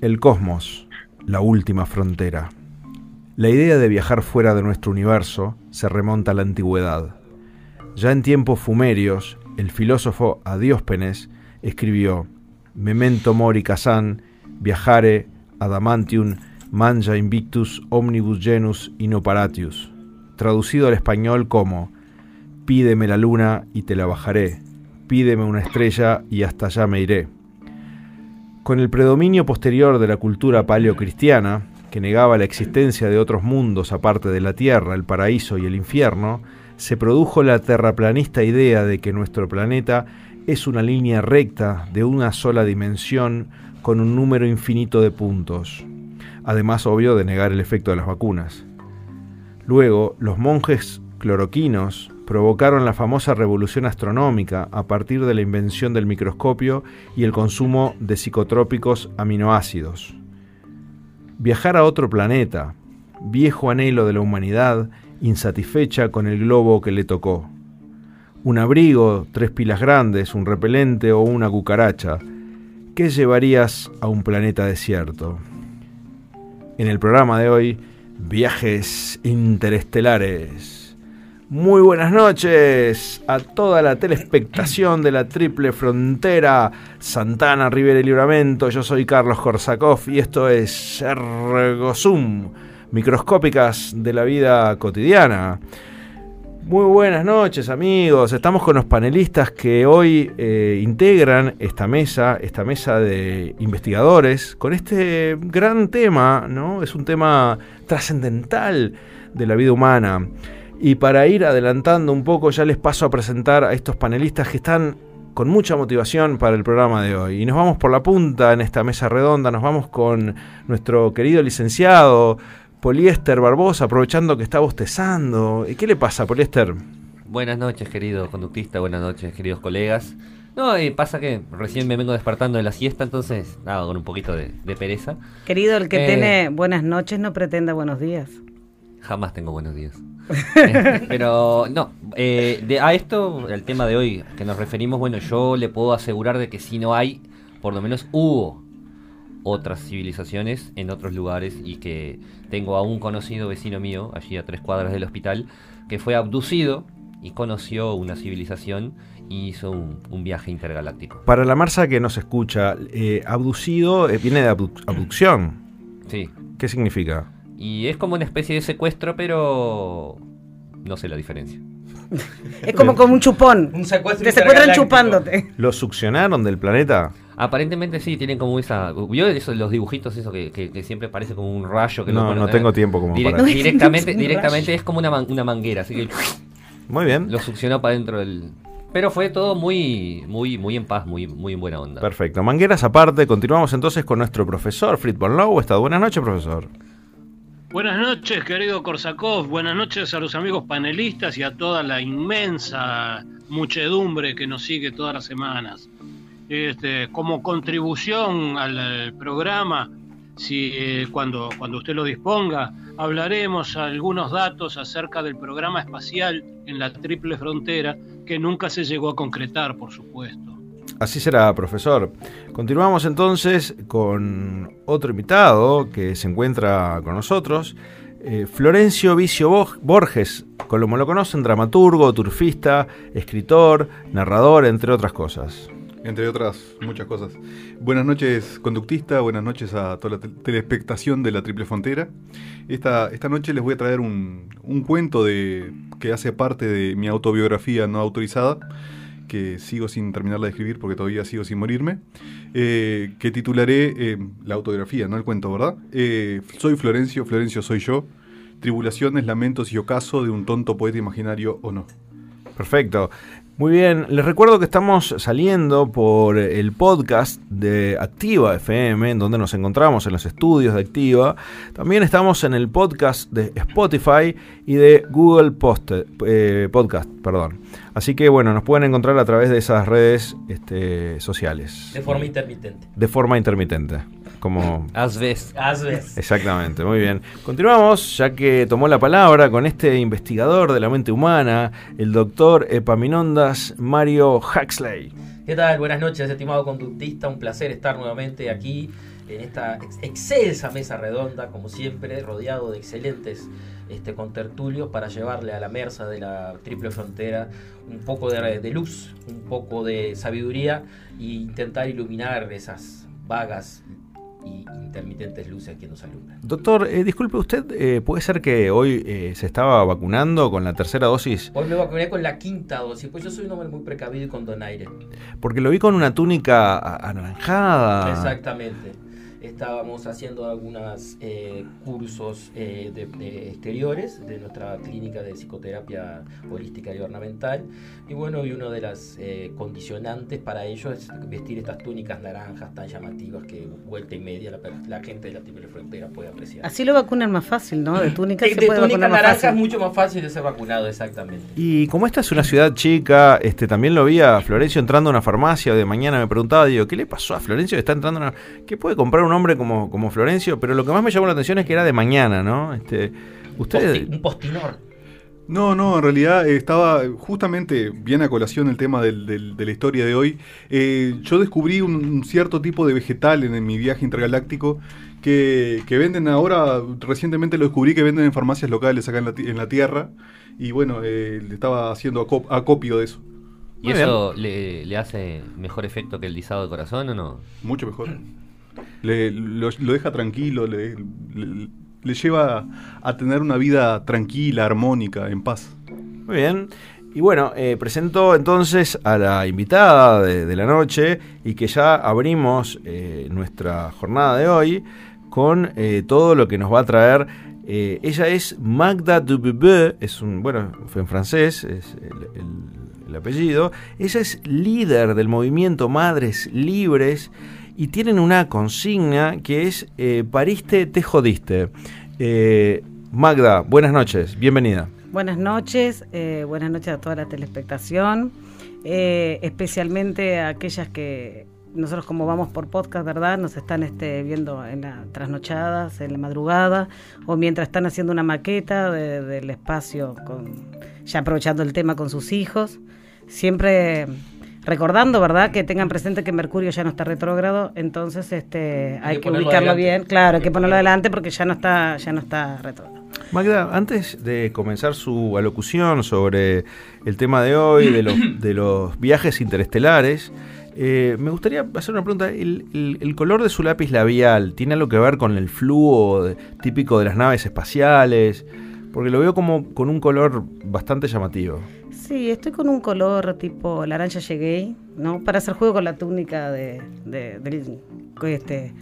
El cosmos, la última frontera. La idea de viajar fuera de nuestro universo se remonta a la antigüedad. Ya en tiempos fumerios, el filósofo Adiospenes escribió Memento mori casan, viajare adamantium manja invictus omnibus genus inoparatius, traducido al español como Pídeme la luna y te la bajaré, pídeme una estrella y hasta allá me iré. Con el predominio posterior de la cultura paleocristiana, que negaba la existencia de otros mundos aparte de la Tierra, el paraíso y el infierno, se produjo la terraplanista idea de que nuestro planeta es una línea recta de una sola dimensión con un número infinito de puntos. Además, obvio, de negar el efecto de las vacunas. Luego, los monjes cloroquinos provocaron la famosa revolución astronómica a partir de la invención del microscopio y el consumo de psicotrópicos aminoácidos. Viajar a otro planeta, viejo anhelo de la humanidad, insatisfecha con el globo que le tocó. Un abrigo, tres pilas grandes, un repelente o una cucaracha. ¿Qué llevarías a un planeta desierto? En el programa de hoy, viajes interestelares. Muy buenas noches a toda la telespectación de la triple frontera Santana, Rivera y Libramento. Yo soy Carlos Korsakov y esto es Ergozum, microscópicas de la vida cotidiana. Muy buenas noches amigos, estamos con los panelistas que hoy eh, integran esta mesa, esta mesa de investigadores, con este gran tema, ¿no? Es un tema trascendental de la vida humana. Y para ir adelantando un poco, ya les paso a presentar a estos panelistas que están con mucha motivación para el programa de hoy. Y nos vamos por la punta en esta mesa redonda, nos vamos con nuestro querido licenciado Poliéster Barbosa, aprovechando que está bostezando. ¿Y qué le pasa, Poliéster? Buenas noches, querido conductista, buenas noches, queridos colegas. No, y pasa que recién me vengo despertando de la siesta, entonces, nada, con un poquito de, pereza. Querido, el que eh, tiene buenas noches no pretenda buenos días. Jamás tengo buenos días. pero no, eh, a esto, el tema de hoy que nos referimos, bueno, yo le puedo asegurar de que si no hay, por lo menos hubo otras civilizaciones en otros lugares y que tengo a un conocido vecino mío, allí a tres cuadras del hospital, que fue abducido y conoció una civilización y hizo un, viaje intergaláctico. Para la Marsa que nos escucha, eh, abducido eh, viene de abducción. Sí. ¿Qué significa? Y es como una especie de secuestro, pero no sé la diferencia. es como como un chupón. Un secuestro Te secuestran chupándote. ¿Lo succionaron del planeta? Aparentemente sí, tienen como esa. ¿Vio eso, los dibujitos, eso que, siempre parece como un rayo que No, no tengo tiempo como para Directamente, directamente es como una, una manguera, así que. Muy bien. Lo succionó para dentro del. Pero fue todo muy, muy, muy en paz, muy, muy en buena onda. Perfecto. Mangueras aparte, continuamos entonces con nuestro profesor, Fritz von Lowe. Buenas noches, profesor. Buenas noches, querido Korsakov. Buenas noches a los amigos panelistas y a toda la inmensa muchedumbre que nos sigue todas las semanas. Este, como contribución al programa, si eh, cuando, cuando usted lo disponga, hablaremos algunos datos acerca del programa espacial en la Triple Frontera que nunca se llegó a concretar, por supuesto. Así será, profesor. Continuamos entonces con otro invitado que se encuentra con nosotros, eh, Florencio Vicio Borges, como lo conocen, dramaturgo, turfista, escritor, narrador, entre otras cosas. Entre otras muchas cosas. Buenas noches, conductista, buenas noches a toda la telespectación de la Triple Frontera. Esta, noche les voy a traer un, un cuento de, que hace parte de mi autobiografía no autorizada que sigo sin terminarla de escribir porque todavía sigo sin morirme, eh, que titularé eh, la autografía, no el cuento, ¿verdad? Eh, soy Florencio, Florencio soy yo, tribulaciones, lamentos y ocaso de un tonto poeta imaginario o no. Perfecto. Muy bien, les recuerdo que estamos saliendo por el podcast de Activa FM, en donde nos encontramos en los estudios de Activa. También estamos en el podcast de Spotify y de Google Podcast, perdón. Así que bueno, nos pueden encontrar a través de esas redes este, sociales. De forma intermitente. De forma intermitente. Como... Asbest. Exactamente, muy bien. Continuamos, ya que tomó la palabra con este investigador de la mente humana, el doctor Epaminondas Mario Huxley. ¿Qué tal? Buenas noches, estimado conductista. Un placer estar nuevamente aquí en esta excelsa mesa redonda, como siempre, rodeado de excelentes este, contertulios para llevarle a la mersa de la triple frontera un poco de, luz, un poco de sabiduría e intentar iluminar esas vagas y intermitentes luces que nos alumbran. Doctor, eh, disculpe, ¿usted eh, puede ser que hoy eh, se estaba vacunando con la tercera dosis? Hoy me vacuné con la quinta dosis, pues yo soy un hombre muy precavido y con donaire. Porque lo vi con una túnica anaranjada. Exactamente estábamos haciendo algunos eh, cursos eh, de, exteriores de nuestra clínica de psicoterapia holística y ornamental. Y bueno, y una de las eh, condicionantes para ello es vestir estas túnicas naranjas tan llamativas que vuelta y media la, gente de la triple frontera puede apreciar. Así lo vacunan más fácil, ¿no? De túnica se puede túnica naranja es mucho más fácil de ser vacunado, exactamente. Y como esta es una ciudad chica, este también lo vi a Florencio entrando a una farmacia de mañana, me preguntaba, digo, ¿qué le pasó a Florencio? Está entrando a una... ¿Qué puede comprar un hombre como, como Florencio, pero lo que más me llamó la atención es que era de mañana, ¿no? Este, usted... un postinor. No, no, en realidad estaba justamente bien a colación el tema de la historia de hoy. Eh, yo descubrí un, cierto tipo de vegetal en, mi viaje intergaláctico que, venden ahora, recientemente lo descubrí que venden en farmacias locales acá en la, Tierra. Y bueno, eh, le estaba haciendo acopio de eso. ¿Y eso le, le, hace mejor efecto que el disado de corazón o no? Mucho mejor le, lo, deja tranquilo, le, le, lleva a tener una vida tranquila, armónica, en paz. Muy bien. Y bueno, eh, presento entonces a la invitada de, la noche y que ya abrimos eh, nuestra jornada de hoy con eh, todo lo que nos va a traer. ella es Magda Dubebe, es un, bueno, fue en francés, es el apellido. Ella es líder del movimiento Madres Libres y tienen una consigna que es eh, pariste, te jodiste. Eh, Magda, buenas noches, bienvenida. Buenas noches, eh, buenas noches a toda la telespectación, especialmente a aquellas que nosotros como vamos por podcast, ¿verdad? Nos están este, viendo en las trasnochadas, en la madrugada, o mientras están haciendo una maqueta del espacio, con, ya aprovechando el tema con sus hijos. Siempre recordando, ¿verdad? Que tengan presente que Mercurio ya no está retrógrado, entonces este hay, que, ubicarlo bien, claro, hay que ponerlo adelante porque ya no está ya no está retrógrado. Magda, antes de comenzar su alocución sobre el tema de hoy, de los, de los viajes interestelares, eh, me gustaría hacer una pregunta. ¿El, color de su lápiz labial tiene algo que ver con el flujo típico de las naves espaciales? Porque lo veo como con un color bastante llamativo. Sí, estoy con un color tipo laranja llegué, ¿no? Para hacer juego con la túnica de, del, este,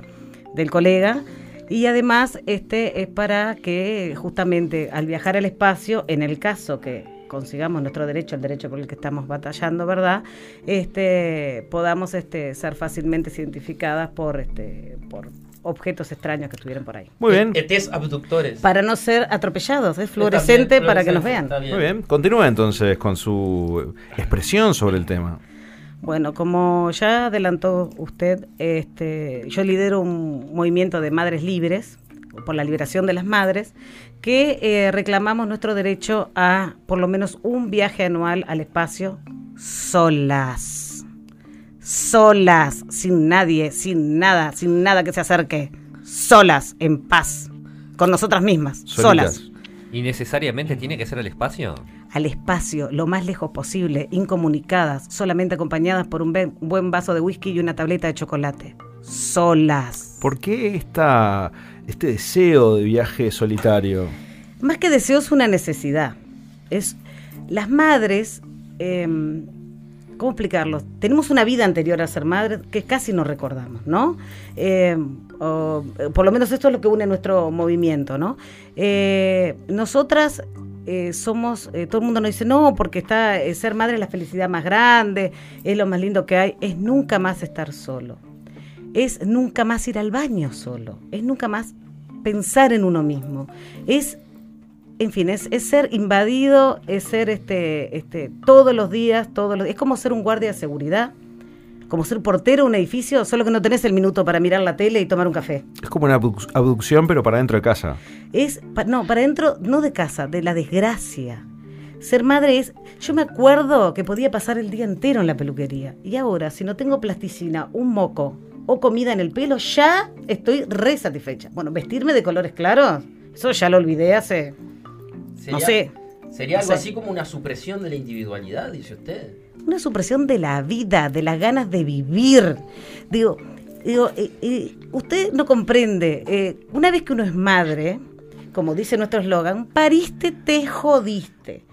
del colega. Y además, este es para que justamente al viajar al espacio, en el caso que consigamos nuestro derecho, el derecho por el que estamos batallando, ¿verdad? Este, podamos este, ser fácilmente identificadas por, este, por objetos extraños que estuvieran por ahí. Muy bien. ETs abductores. Para no ser atropellados, es fluorescente para que nos vean. Muy bien. Continúa entonces con su expresión sobre el tema. Bueno, como ya adelantó usted, este, yo lidero un movimiento de madres libres por la liberación de las madres, que eh, reclamamos nuestro derecho a por lo menos un viaje anual al espacio solas solas, sin nadie, sin nada, sin nada que se acerque, solas, en paz, con nosotras mismas, solas. ¿Y necesariamente tiene que ser al espacio? Al espacio, lo más lejos posible, incomunicadas, solamente acompañadas por un buen vaso de whisky y una tableta de chocolate. Solas. ¿Por qué esta, este deseo de viaje solitario? Más que deseo es una necesidad. Es las madres em, ¿cómo explicarlo? Tenemos una vida anterior a ser madres que casi no recordamos, ¿no? Eh, por lo menos esto es lo que une nuestro movimiento, ¿no? Eh, nosotras eh, somos, todo el mundo nos dice, no, porque está ser madre es la felicidad más grande, es lo más lindo que hay, es nunca más estar solo, es nunca más ir al baño solo, es nunca más pensar en uno mismo, es en fin, es, ser invadido, es ser este, este, todos los días, todos los, es como ser un guardia de seguridad, como ser portero de un edificio, solo que no tenés el minuto para mirar la tele y tomar un café. Es como una abducción, pero para dentro de casa. Es, no, para dentro, no de casa, de la desgracia. Ser madre es, yo me acuerdo que podía pasar el día entero en la peluquería y ahora si no tengo plasticina, un moco o comida en el pelo, ya estoy re satisfecha. Bueno, vestirme de colores claros, eso ya lo olvidé hace, no sé, Sería no algo sé. así como una supresión de la individualidad, dice usted. una supresión de la vida, de las ganas de vivir. Digo, digo eh, eh, usted no comprende, eh, una vez que uno es madre, como dice nuestro eslogan, pariste, te jodiste.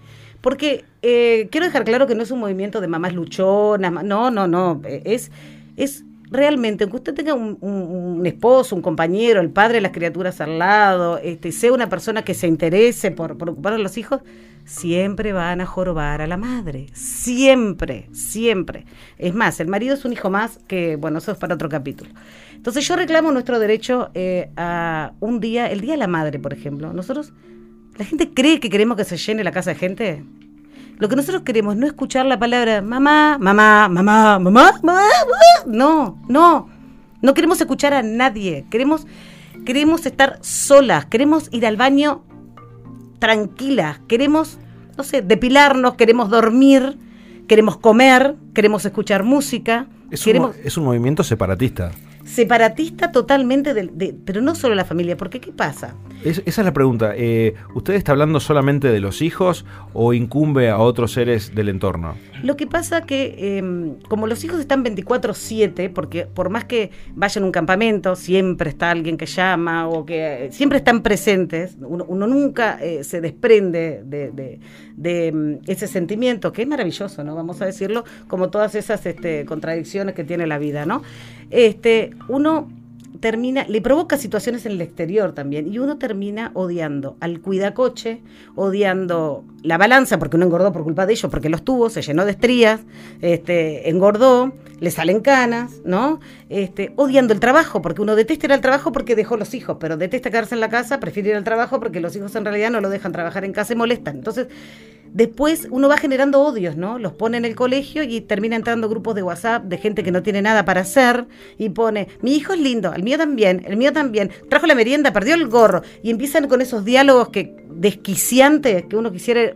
Porque quiero dejar claro que no es un movimiento de mamás luchonas, no, no, no, es, es realmente, aunque usted tenga un, esposo, un compañero, el padre de las criaturas al lado, este, sea una persona que se interese por, por ocupar a los hijos, siempre van a jorobar a la madre. Siempre, siempre. Es más, el marido es un hijo más que, bueno, eso es para otro capítulo. Entonces yo reclamo nuestro derecho eh, a un día, el Día de la Madre, por ejemplo. Nosotros, la gente cree que queremos que se llene la casa de gente. Lo que nosotros queremos no escuchar la palabra mamá, mamá, mamá, mamá, mamá, mamá. No, no. No queremos escuchar a nadie. Queremos, queremos estar solas. Queremos ir al baño tranquilas. Queremos, no sé, depilarnos, queremos dormir, queremos comer, queremos escuchar música. Es un, queremos es un movimiento separatista. Separatista totalmente, de, pero no solo la familia, porque ¿qué pasa? Es- esa es la pregunta. Eh, ¿Usted está hablando solamente de los hijos o incumbe a otros seres del entorno? Lo que pasa que eh, como los hijos están 24/7, porque por más que vayan a un campamento, siempre está alguien que llama o que eh, siempre están presentes, uno, uno nunca eh, se desprende de, de- de, mm, ese sentimiento, que es maravilloso, ¿no? Vamos a decirlo, como todas esas este, contradicciones que tiene la vida, ¿no? Este, uno termina, le provoca situaciones en el exterior también, y uno termina odiando al cuidacoche, odiando la balanza, porque uno engordó por culpa de ellos, porque los tuvo, se llenó de estrías, este, engordó, le salen canas, ¿no? Este, odiando el trabajo, porque uno detesta ir al trabajo porque dejó los hijos, pero detesta quedarse en la casa, prefiere ir al trabajo porque los hijos en realidad no lo dejan trabajar en casa y molestan. Entonces, después uno va generando odios, ¿no? Los pone en el colegio y termina entrando grupos de WhatsApp de gente que no tiene nada para hacer y pone, mi hijo es lindo, el mío también, el mío también, trajo la merienda, perdió el gorro y empiezan con esos diálogos que desquiciantes que uno quisiera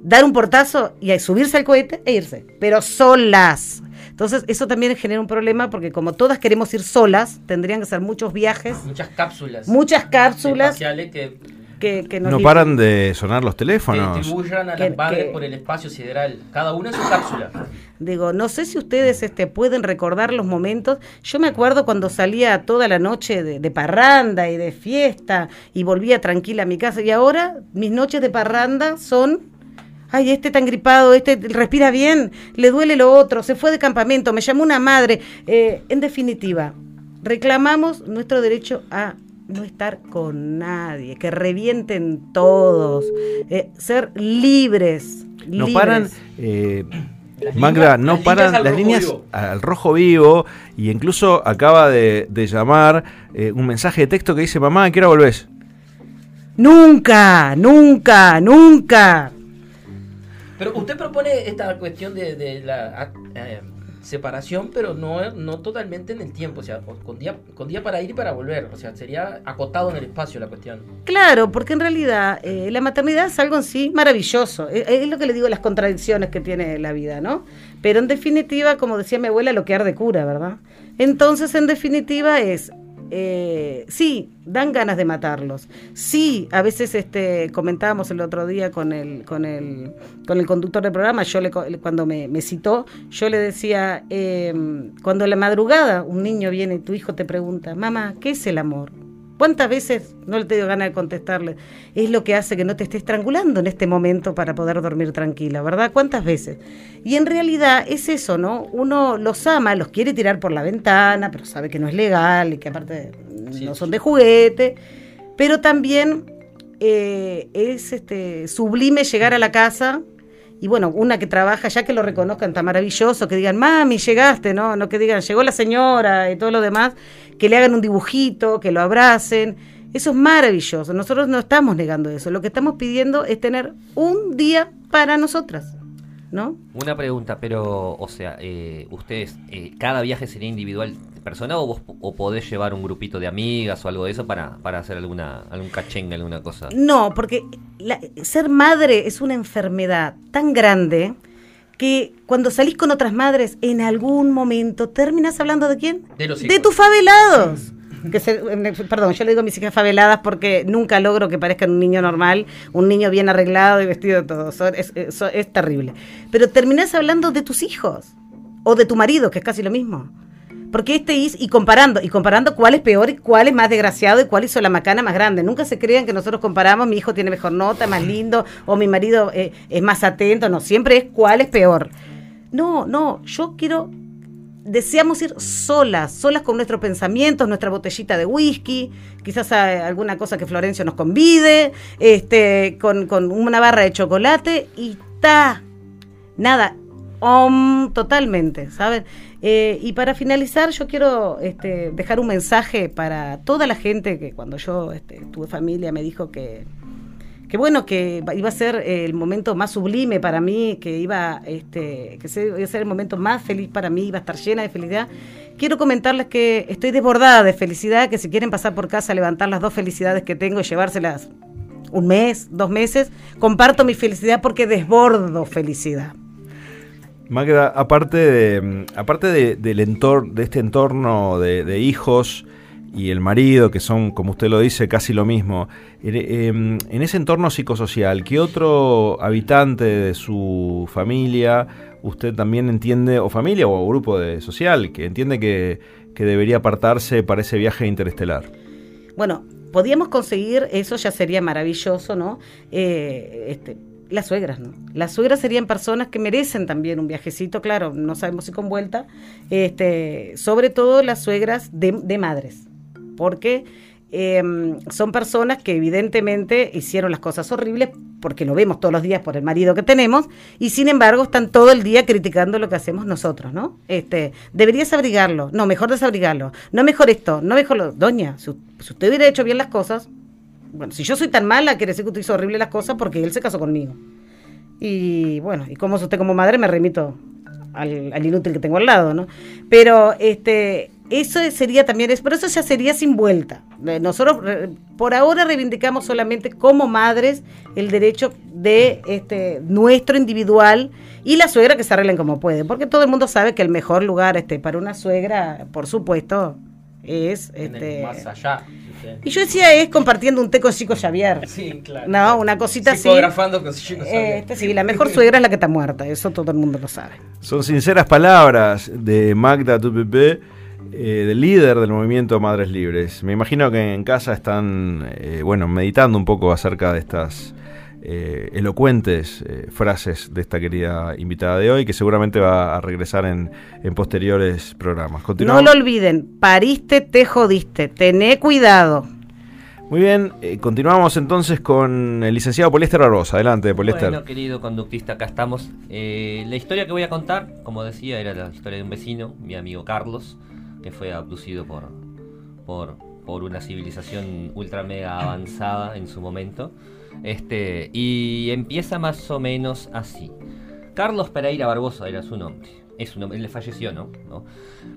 dar un portazo y subirse al cohete e irse, pero solas. Entonces, eso también genera un problema porque como todas queremos ir solas, tendrían que ser muchos viajes, Muchas cápsulas. muchas cápsulas espaciales que, que, que nos No paran de sonar los que teléfonos. distribuyan a Que- las madres que- por el espacio sideral. Cada una en su cápsula. Digo, no sé si ustedes este, pueden recordar los momentos. Yo me acuerdo cuando salía toda la noche de, de parranda y de fiesta y volvía tranquila a mi casa. Y ahora mis noches de parranda son, ay, este tan gripado, este respira bien, le duele lo otro, se fue de campamento, me llamó una madre. Eh, en definitiva, reclamamos nuestro derecho a no estar con nadie, que revienten todos, eh, ser libres. No libres. paran. eh, Las Magda, líneas- no las paran líneas al las rojo líneas vivo. al rojo vivo y incluso acaba de, de llamar eh, un mensaje de texto que dice, mamá, ¿a qué hora volvés? Nunca, nunca, nunca. Pero usted propone esta cuestión de, de la eh, separación, pero no, no totalmente en el tiempo, o sea, con día, con día para ir y para volver, o sea, sería acotado en el espacio la cuestión. Claro, porque en realidad eh, la maternidad es algo en sí maravilloso. Es, es lo que le digo, las contradicciones que tiene la vida, ¿no? Pero en definitiva, como decía mi abuela, lo que arde cura, ¿verdad? Entonces, en definitiva, es. Eh, sí, dan ganas de matarlos. Sí, a veces este, comentábamos el otro día con el, con el, con el conductor del programa, yo le, cuando me, citó, yo le decía, eh, cuando la madrugada un niño viene y tu hijo te pregunta, mamá, ¿qué es el amor? ¿Cuántas veces no le te dio ganas de contestarle? Es lo que hace que no te esté estrangulando en este momento para poder dormir tranquila, ¿verdad? ¿Cuántas veces? Y en realidad es eso, ¿no? Uno los ama, los quiere tirar por la ventana, pero sabe que no es legal y que aparte Sí. no son de juguete, pero también eh, es este sublime llegar a la casa y bueno, una que trabaja, ya que lo reconozcan, está maravilloso, que digan, mami, llegaste, ¿no? No que digan, llegó la señora y todo lo demás, que le hagan un dibujito, que lo abracen. Eso es maravilloso. Nosotros no estamos negando eso. Lo que estamos pidiendo es tener un día para nosotras, ¿no? Una pregunta, pero, o sea, eh, ustedes, eh, ¿cada viaje sería individual de persona o vos o podés llevar un grupito de amigas o algo de eso para, para hacer alguna algún cachengue, alguna cosa? No, porque la- ser madre es una enfermedad tan grande que cuando salís con otras madres, en algún momento terminas hablando de quién? De los De hijos. tus favelados. Que se- eh, perdón, yo le digo a mis hijas faveladas porque nunca logro que parezcan un niño normal, un niño bien arreglado y vestido de todo. Es, es- es terrible. Pero terminás hablando de tus hijos o de tu marido, que es casi lo mismo. Porque este is, y comparando, y comparando cuál es peor y cuál es más desgraciado y cuál hizo la macana más grande. Nunca se crean que nosotros comparamos, mi hijo tiene mejor nota, más lindo, o mi marido eh, es más atento. No, siempre es cuál es peor. No, no, yo quiero deseamos ir solas, solas con nuestros pensamientos, nuestra botellita de whisky, quizás alguna cosa que Florencio nos convide, este, con, una barra de chocolate y ta, nada, om, totalmente, ¿saben? Eh, y para finalizar, yo quiero este, dejar un mensaje para toda la gente que cuando yo este, tuve familia me dijo que, que bueno, que iba a ser el momento más sublime para mí, que iba, este, que iba a ser el momento más feliz para mí, iba a estar llena de felicidad. Quiero comentarles que estoy desbordada de felicidad, que si quieren pasar por casa, levantar las dos felicidades que tengo y llevárselas un mes, dos meses, comparto mi felicidad porque desbordo felicidad. Magda, aparte de, aparte de, del entorno, de este entorno de, hijos y el marido, que son, como usted lo dice, casi lo mismo, en, em, en ese entorno psicosocial, ¿qué otro habitante de su familia usted también entiende, o familia o grupo de social, que entiende que, que debería apartarse para ese viaje interestelar? Bueno, podíamos conseguir, eso ya sería maravilloso, ¿no? Eh, este, las suegras, ¿no? Las suegras serían personas que merecen también un viajecito, claro, no sabemos si con vuelta, este, sobre todo las suegras de, de madres, porque eh, son personas que evidentemente hicieron las cosas horribles, porque lo vemos todos los días por el marido que tenemos, y sin embargo están todo el día criticando lo que hacemos nosotros, ¿no? Este, deberías abrigarlo, no, mejor desabrigarlo, no mejor esto, no mejor lo, doña, si usted hubiera hecho bien las cosas, bueno, si yo soy tan mala, quiere decir que usted hizo horrible las cosas porque él se casó conmigo. Y bueno, y como usted como madre, me remito al, inútil que tengo al lado, ¿no? Pero este, eso sería también, pero eso ya sería sin vuelta. Eh, Nosotros por ahora reivindicamos solamente como madres el derecho de este nuestro individual y la suegra que se arreglen como pueden, porque todo el mundo sabe que el mejor lugar este para una suegra, por supuesto, es En el este más allá. usted- y yo decía es compartiendo un té con Chico Xavier. Sí, claro. No, una cosita así. Con chicos. Eh, Este, sí, la mejor suegra es la que está muerta, eso todo el mundo lo sabe. Son sinceras palabras de Magda Tupepé, eh, del líder del movimiento Madres Libres. Me imagino que en casa están, eh, bueno, meditando un poco acerca de estas eh, elocuentes eh, frases de esta querida invitada de hoy, que seguramente va a regresar en, en posteriores programas. No lo olviden, pariste, te jodiste, tené cuidado. Muy bien, eh, continuamos entonces con el licenciado Poliéster Barbosa. Adelante, Poliéster. Bueno, querido conductista, acá estamos. Eh, la historia que voy a contar, como decía, era la historia de un vecino, mi amigo Carlos, que fue abducido por, por, por una civilización ultra mega avanzada en su momento. Este, y empieza más o menos así. Carlos Pereira Barbosa era su nombre. Es un hombre, él falleció, ¿no?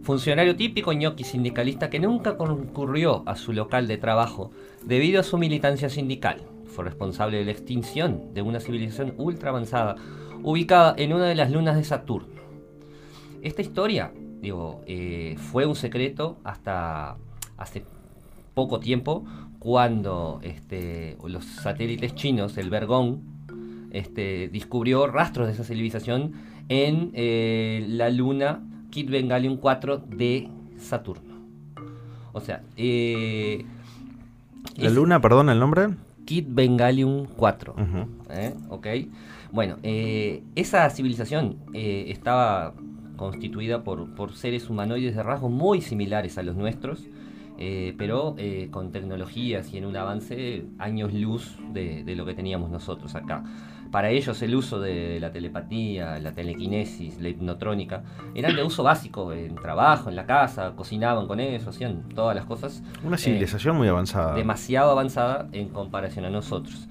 Funcionario típico ñoqui sindicalista que nunca concurrió a su local de trabajo debido a su militancia sindical. Fue responsable de la extinción de una civilización ultra avanzada ubicada en una de las lunas de Saturno. Esta historia, digo, eh, fue un secreto hasta hace poco tiempo cuando este, los satélites chinos, el Vergón, este, descubrió rastros de esa civilización en eh, la luna Kit Bengalium 4 de Saturno. O sea, eh, La luna, perdón, el nombre. Kit Bengalium 4. Ujú. ¿eh? ¿Ok? Bueno, eh, esa civilización eh, estaba constituida por, por seres humanoides de rasgos muy similares a los nuestros, eh, pero eh, con tecnologías y en un avance años luz de, de lo que teníamos nosotros acá. Para ellos el uso de la telepatía, la telequinesis, la hipnotrónica, eran de uso básico en trabajo, en la casa, cocinaban con eso, hacían todas las cosas. Una eh, civilización muy avanzada. demasiado avanzada en comparación a nosotros.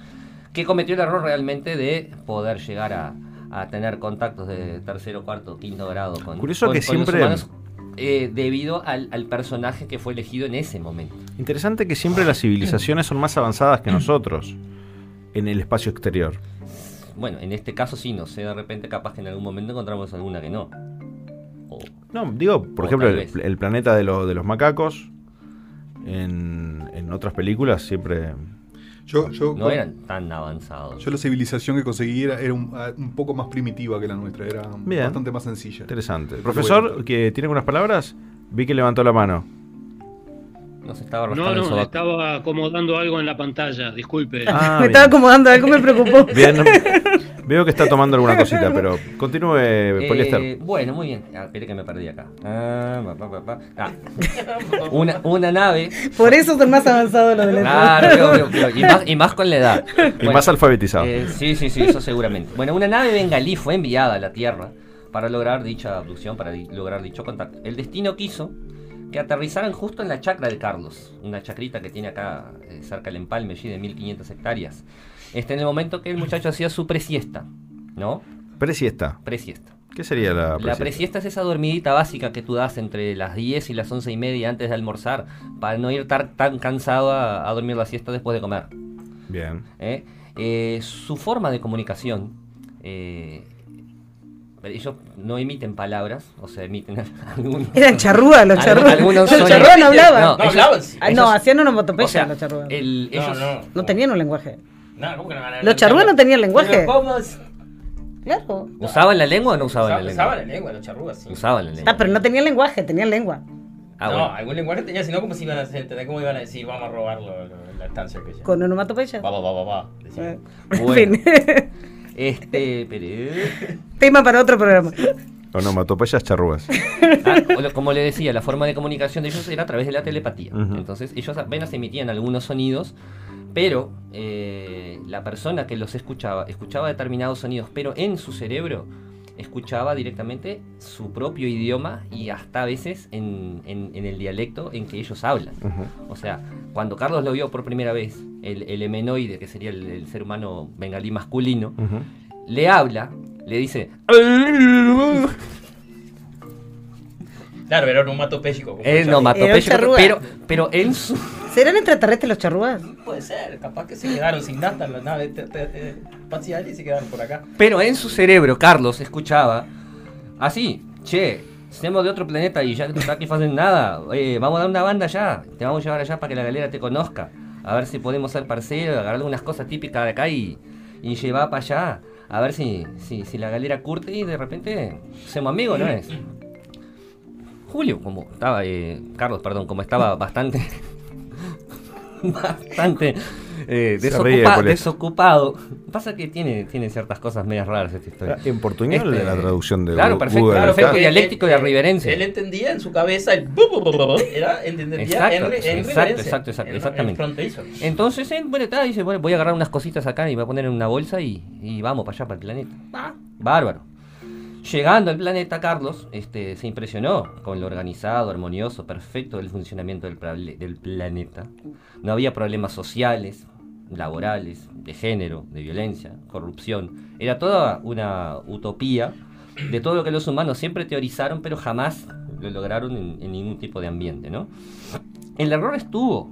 Que cometió el error realmente de poder llegar a, a tener contactos de tercero, cuarto, quinto grado con, Curioso con- que con los siempre- humanos, eh, debido al, al personaje que fue elegido en ese momento. Interesante que siempre las civilizaciones son más avanzadas que nosotros en el espacio exterior. bueno, en este caso sí, no sé, de repente capaz que en algún momento encontramos alguna que no. O- No, digo, por ejemplo, el, planeta de, lo- de los macacos. En, en otras películas siempre. Yo, yo, no eran tan avanzados. yo la civilización que conseguí era, era un, ah, un poco más primitiva que la nuestra, era Bien. bastante más sencilla. Interesante. Profesor, que tiene algunas palabras, vi que levantó la mano. No se estaba No, no, estaba acomodando algo en la pantalla, disculpe. Ah, me bien. estaba acomodando algo, me preocupó. Bien, veo que está tomando alguna cosita, pero continúe, Eh, Poliester. bueno, muy bien. Ah, espere que me perdí acá. Ah, pa, pa, pa, pa. Ah, una, una nave. Por eso son más avanzados los de la Claro. Y, más, y más con la edad. y Bueno, más alfabetizado. eh, sí, sí, sí, eso seguramente. Bueno, una nave bengalí fue enviada a la Tierra para lograr dicha abducción, para di- lograr dicho contacto. El destino quiso que aterrizaran justo en la chacra de Carlos, una chacrita que tiene acá eh, cerca del empalme allí de 1500 hectáreas. Este, en el momento que el muchacho hacía su presiesta, ¿no? Presiesta. Presiesta. ¿Qué sería la presiesta? La presiesta es esa dormidita básica que tú das entre las 10 y las 11 y media antes de almorzar para no ir tar- tan cansado a, a dormir la siesta después de comer. Bien. ¿eh? Eh, su forma de comunicación, eh, ellos no emiten palabras, o sea, emiten algún... Eran charrúas, los charrúas. algunos Los charrúas no hablaban. No, No ellos- hablaban, sí. Ah, ellos- no, hacían onomatopeya o sea, los charrúas. el- ellos, No, no. No tenían un lenguaje. No, ¿cómo que no van a Los charrúas no tenían lenguaje. Pero ¿cómo es? Claro. ¿Usaban la lengua o no usaban Usaban, la usaban lengua? la lengua, los charrúas, sí. Usaban la Ah, lengua. pero no tenían lenguaje, tenían lengua. Ah, no, bueno. algún lenguaje tenía, sino como si iban a hacer. ¿Cómo iban a decir, vamos a robar lo- lo- la estancia que ya? Con onomatopeya. Va, va, va, va, va. decían. Eh, En Bueno. fin. Este, pero- Tema para otro programa. Onomatopeyas charrúas. Ah, como le decía, la forma de comunicación de ellos era a través de la telepatía. Ujú. Entonces, ellos apenas emitían algunos sonidos, pero eh, la persona que los escuchaba, escuchaba determinados sonidos, pero en su cerebro escuchaba directamente su propio idioma y hasta a veces en, en- en el dialecto en que ellos hablan. O sea, cuando Carlos lo vio por primera vez, el, el hemenoide, que sería el, el ser humano bengalí masculino, le habla, le dice... Claro, era onomatopéyico. como Eh, charrúa. no, mató Era un charrúa. pero, pero en su... ¿Serán extraterrestres los charrúas? Puede ser, capaz que se quedaron sin nada en la nave espacial y se quedaron por acá. Pero en su cerebro, Carlos escuchaba así, che, somos de otro planeta y ya que tú estás aquí haciendo nada, eh, vamos a dar una banda ya, te vamos a llevar allá para que la galera te conozca, a ver si podemos ser parceros, agarrar algunas cosas típicas de acá y, y llevar para allá, a ver si, si, si la galera curte y de repente somos amigos, ¿no es? Julio, como estaba, eh, Carlos, perdón, como estaba bastante, bastante eh, desocupa- ríe desocupado. Pasa que tiene, tiene ciertas cosas medias raras esta historia. En portuñol Este, la traducción de claro, perfecto, Google claro, perfecto. dialéctico y arriberense. Él entendía en su cabeza el. bu- bu- bu- bu- bu- Era, entendía Exacto, en, en exacto, riverense, exacto, exacto, en- en exactamente. fronterizo. Entonces él, bueno, está, dice, bueno, voy a agarrar unas cositas acá y voy a poner en una bolsa y, y vamos para allá, para el planeta. Ah, bárbaro. Llegando al planeta, Carlos este, se impresionó con lo organizado, armonioso, perfecto del funcionamiento del, planeta. No había problemas sociales, laborales, de género, de violencia, corrupción. Era toda una utopía de todo lo que los humanos siempre teorizaron, pero jamás lo lograron en, en ningún tipo de ambiente, ¿no? El error estuvo,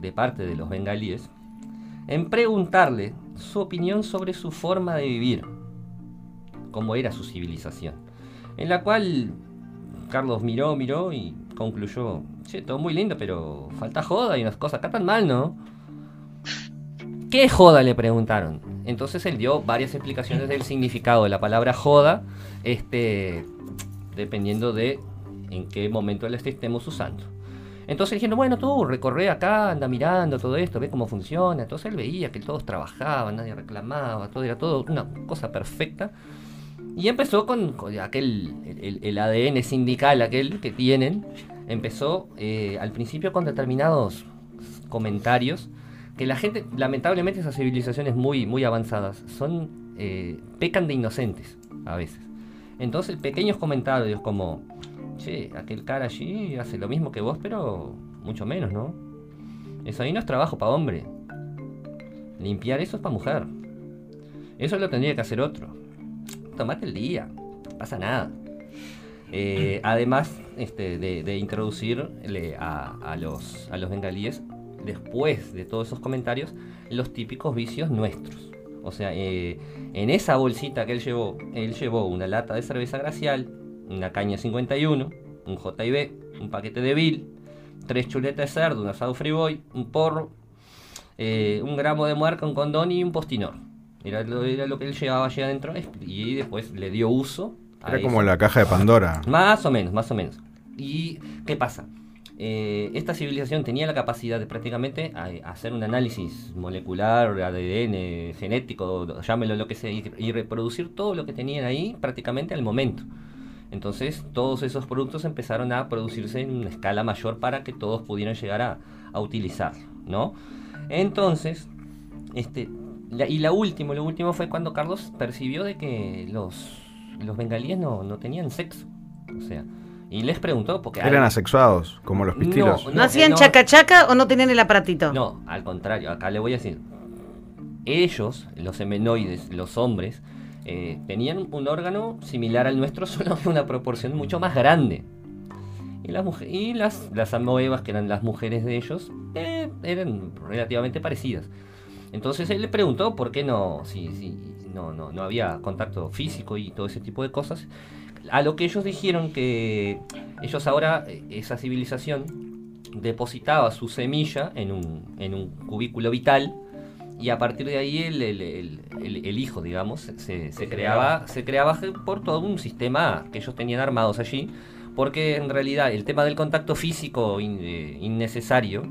de parte de los bengalíes, en preguntarle su opinión sobre su forma de vivir, cómo era su civilización. En la cual Carlos miró, miró y concluyó, che, todo muy lindo, pero falta joda y unas cosas acá tan mal, ¿no? ¿Qué joda? le preguntaron. Entonces él dio varias explicaciones del significado de la palabra joda, este, dependiendo de en qué momento la estemos usando. Entonces dijeron, bueno, tú recorre acá, anda mirando todo esto, ve cómo funciona. Entonces él veía que todos trabajaban, nadie reclamaba, todo era todo una cosa perfecta. Y empezó con, aquel, el, el ADN sindical aquel que tienen. Empezó eh, al principio con determinados comentarios que la gente, lamentablemente esas civilizaciones muy, muy avanzadas, son, eh, pecan de inocentes a veces. Entonces pequeños comentarios como, che, aquel cara allí hace lo mismo que vos, pero mucho menos, ¿no? Eso ahí no es trabajo para hombre. Limpiar eso es para mujer. Eso lo tendría que hacer otro. Tomate el día, no pasa nada. Eh, además este, de, introducirle a, a los, a los bengalíes, después de todos esos comentarios, los típicos vicios nuestros. O sea, eh, en esa bolsita que él llevó, él llevó una lata de cerveza glacial, una caña 51, un JB, un paquete de Bill, tres chuletas de cerdo, un asado freeboy, un porro, eh, un gramo de muerca, un condón y un postinor. Era lo, era lo que él llevaba allí adentro y después le dio uso. a Era eso. como la caja de Pandora. Más o menos, más o menos. ¿Y qué pasa? Eh, esta civilización tenía la capacidad de prácticamente a- hacer un análisis molecular, ADN, genético, llámelo lo que sea, y, y reproducir todo lo que tenían ahí prácticamente al momento. Entonces todos esos productos empezaron a producirse en una escala mayor para que todos pudieran llegar a, a utilizarlo, ¿no? Entonces, este, la- y la última, lo último fue cuando Carlos percibió de que los, los bengalíes no, no tenían sexo. O sea, y les preguntó porque... Eran hay- asexuados, como los pistilos. No, ¿No, hacían no. chaca chaca o no tenían el aparatito? No, al contrario, acá le voy a decir. Ellos, los semenoides, los hombres, eh, tenían un órgano similar al nuestro, solo que una proporción mucho más grande. Y las, y las, las amoebas, que eran las mujeres de ellos, eh, eran relativamente parecidas. Entonces él le preguntó por qué no, si, si no, no, no había contacto físico y todo ese tipo de cosas. A lo que ellos dijeron que ellos ahora, eh, esa civilización, depositaba su semilla en un, en un cubículo vital y a partir de ahí el, el- el- el- el hijo, digamos, se, se creaba, se creaba por todo un sistema que ellos tenían armados allí, porque en realidad el tema del contacto físico in- eh, innecesario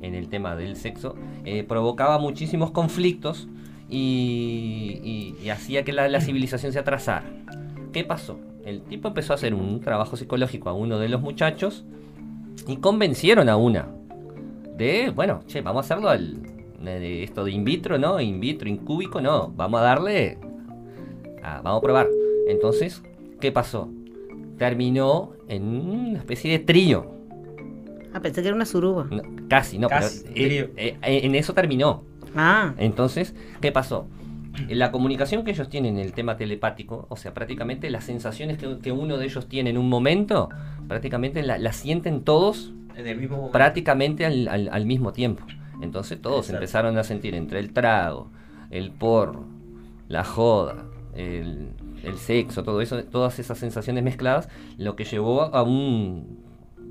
en el tema del sexo eh, provocaba muchísimos conflictos y, hacía que la, la civilización se atrasara. ¿Qué pasó? El tipo empezó a hacer un trabajo psicológico a uno de los muchachos y convencieron a una de, bueno, che, vamos a hacerlo al, de esto de in vitro, ¿no? In vitro, in cúbico, no. Vamos a darle, a- vamos a probar. Entonces, ¿qué pasó? Terminó en una especie de trío. Ah, pensé que era una suruba. No, casi, no, Casi, pero trío. eh, eh, en eso terminó. Ah, Entonces, ¿qué pasó? La comunicación que ellos tienen en el tema telepático, o sea, prácticamente las sensaciones que, que uno de ellos tiene en un momento, prácticamente la- las sienten todos En el mismo momento. prácticamente al, al- al mismo tiempo. Entonces todos Exacto. empezaron a sentir entre el trago, el porro, la joda, el, el sexo, todo eso, todas esas sensaciones mezcladas, lo que llevó a un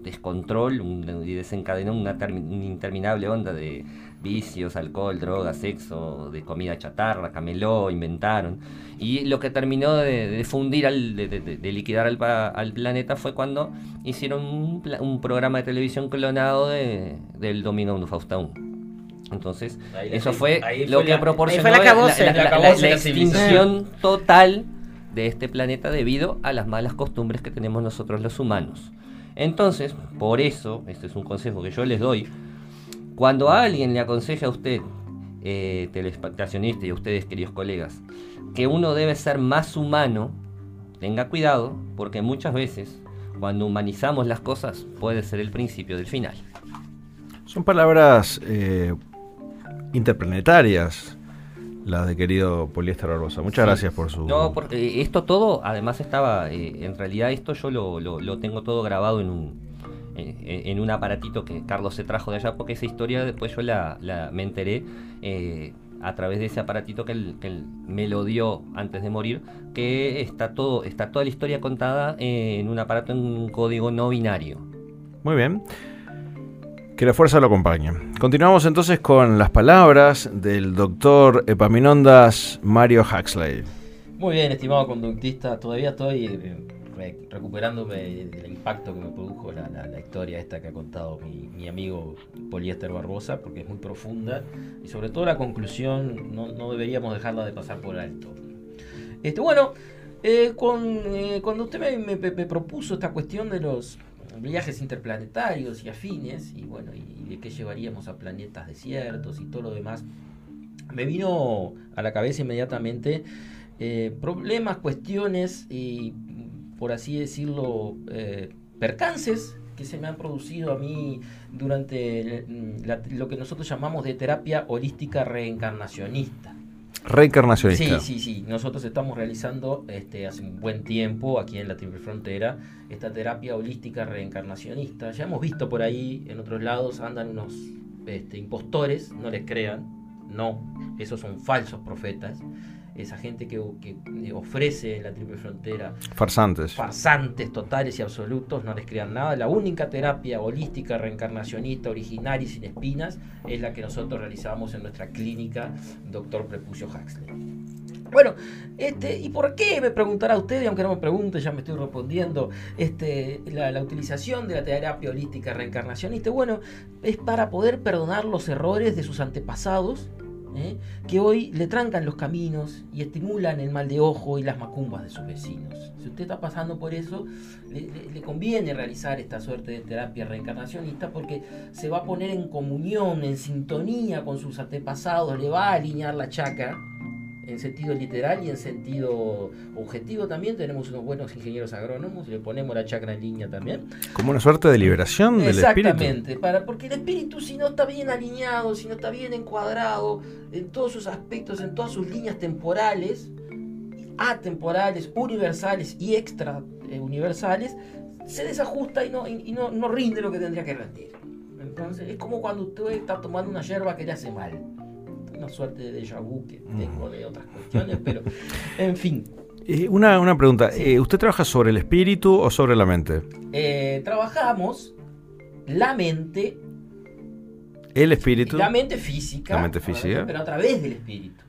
descontrol un- y desencadenó una, termi- una interminable onda de vicios, alcohol, drogas, sexo, de comida chatarra, cameló, inventaron. Y lo que terminó de, de fundir, al, de, de- de- liquidar al, al planeta fue cuando hicieron un, programa de televisión clonado de, del Domingo de Faustón. Entonces, la- eso fue lo fue que la- proporcionó la extinción total de este planeta debido a las malas costumbres que tenemos nosotros los humanos. Entonces, por eso, este es un consejo que yo les doy, cuando alguien le aconseja a usted, eh, y a ustedes, queridos colegas, que uno debe ser más humano, tenga cuidado, porque muchas veces, cuando humanizamos las cosas, puede ser el principio del final. Son palabras eh, interplanetarias, las de querido Poliéster Barbosa. Muchas Sí. gracias por su... No, porque esto todo, además estaba, eh, en realidad esto yo lo, lo- lo tengo todo grabado en un, en, en un aparatito que Carlos se trajo de allá, porque esa historia después yo la, la- me enteré eh, a través de ese aparatito que él, que él me lo dio antes de morir, que está todo, está toda la historia contada en un aparato en un código no binario. Muy bien. Que la fuerza lo acompañe. Continuamos entonces con las palabras del doctor Epaminondas Mario Huxley. Muy bien, estimado conductista. Todavía estoy eh, re- recuperándome del impacto que me produjo la, historia esta que ha contado mi, mi amigo Poliéster Barbosa, porque es muy profunda y sobre todo la conclusión no, deberíamos dejarla de pasar por alto. Este, bueno, eh, eh, cuando usted me propuso esta cuestión de los viajes interplanetarios y afines, y bueno, y de qué llevaríamos a planetas desiertos y todo lo demás, me vino a la cabeza inmediatamente eh, problemas, cuestiones y, por así decirlo, eh, percances que se me han producido a mí durante lo que nosotros llamamos de terapia holística reencarnacionista. Reencarnacionista. Sí, sí, sí. Nosotros estamos realizando este, hace un buen tiempo aquí en la Triple Frontera esta terapia holística reencarnacionista. Ya hemos visto por ahí, en otros lados, andan unos este, impostores, no les crean, No, esos son falsos profetas. Esa gente que, que eh, ofrece la triple frontera Farsantes. farsantes totales y absolutos, no les crean nada. La única terapia holística, reencarnacionista, original y sin espinas es la que nosotros realizamos en nuestra clínica, Doctor Prepucio Huxley. Bueno, este, ¿y por qué? Me preguntará usted, y aunque no me pregunte, ya me estoy respondiendo, este, la, la utilización de la terapia holística reencarnacionista. Bueno, es para poder perdonar los errores de sus antepasados, ¿eh? que hoy le trancan los caminos y estimulan el mal de ojo y las macumbas de sus vecinos. Si usted está pasando por eso, le, le- conviene realizar esta suerte de terapia reencarnacionista porque se va a poner en comunión, en sintonía con sus antepasados, le va a alinear la chakra en sentido literal y en sentido objetivo también. Tenemos unos buenos ingenieros agrónomos, le ponemos la chakra en línea también. Como una suerte de liberación del espíritu. Exactamente, para, porque el espíritu si no está bien alineado, si no está bien encuadrado en todos sus aspectos, en todas sus líneas temporales, atemporales, universales y extra eh, universales, se desajusta y, no, y, y no, no rinde lo que tendría que rendir. Entonces es como cuando usted está tomando una yerba que le hace mal. Una suerte de déjà vu que tengo de otras cuestiones, pero en fin. Eh, una, una pregunta. Sí. eh, ¿Usted trabaja sobre el espíritu o sobre la mente? Eh, trabajamos la mente El espíritu. La mente física. La mente física. Pero a través del espíritu.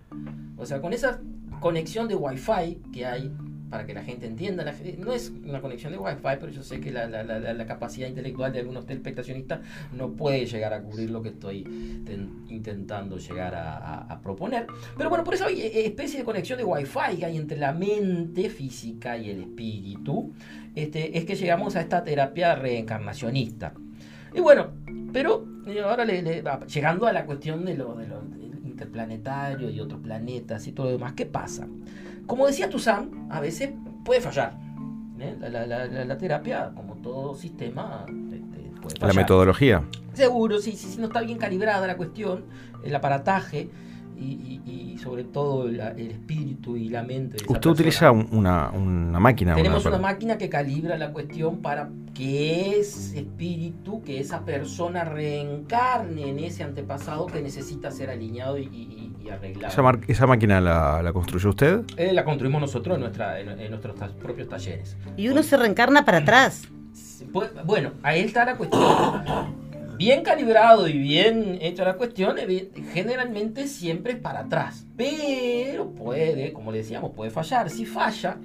O sea, con esa conexión de Wi-Fi que hay, para que la gente entienda, la no es una conexión de Wi-Fi, pero yo sé que la, la- la- la capacidad intelectual de algunos telespectacionistas no puede llegar a cubrir lo que estoy ten- intentando llegar a, proponer. Pero bueno, por eso hay eh, especie de conexión de Wi-Fi que hay entre la mente física y el espíritu. Este, es que llegamos a esta terapia reencarnacionista. Y bueno, pero eh, ahora llegando a la cuestión de lo, de lo interplanetario y otros planetas y todo lo demás, ¿qué pasa? Como decía Tuzán, a veces puede fallar. ¿eh? La, la- la- la- la terapia, como todo sistema, este, puede La fallar. metodología. Seguro, sí, sí, sí, no está bien calibrada la cuestión, el aparataje y, y- y sobre todo la- el espíritu y la mente. de esa Usted persona. utiliza un- una, una máquina. Tenemos una- una máquina que calibra la cuestión para que ese espíritu, que esa persona reencarne en ese antepasado que necesita ser alineado y, y- y arreglado. ¿Esa, mar- esa máquina la, la construyó usted? Eh, la construimos nosotros en, nuestra, en, en nuestros ta- propios talleres. Y uno se reencarna para atrás. Pues, Bueno, ahí está la cuestión. Bien calibrado y bien hecha la cuestión, generalmente siempre es para atrás. Pero puede, como le decíamos, puede fallar. Si falla,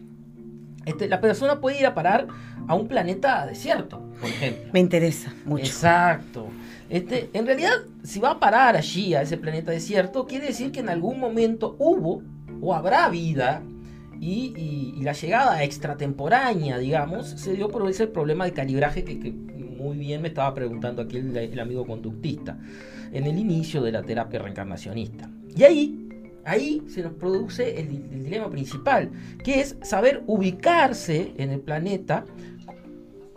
este, la persona puede ir a parar a un planeta desierto, por ejemplo. Me interesa mucho. Exacto. Este, en realidad, si va a parar allí, a ese planeta desierto, quiere decir que en algún momento hubo o habrá vida y, y- y la llegada extratemporánea, digamos, se dio por ese problema de calibraje que, que muy bien me estaba preguntando aquí el, el amigo conductista en el inicio de la terapia reencarnacionista. Y ahí, ahí se nos produce el, el dilema principal, que es saber ubicarse en el planeta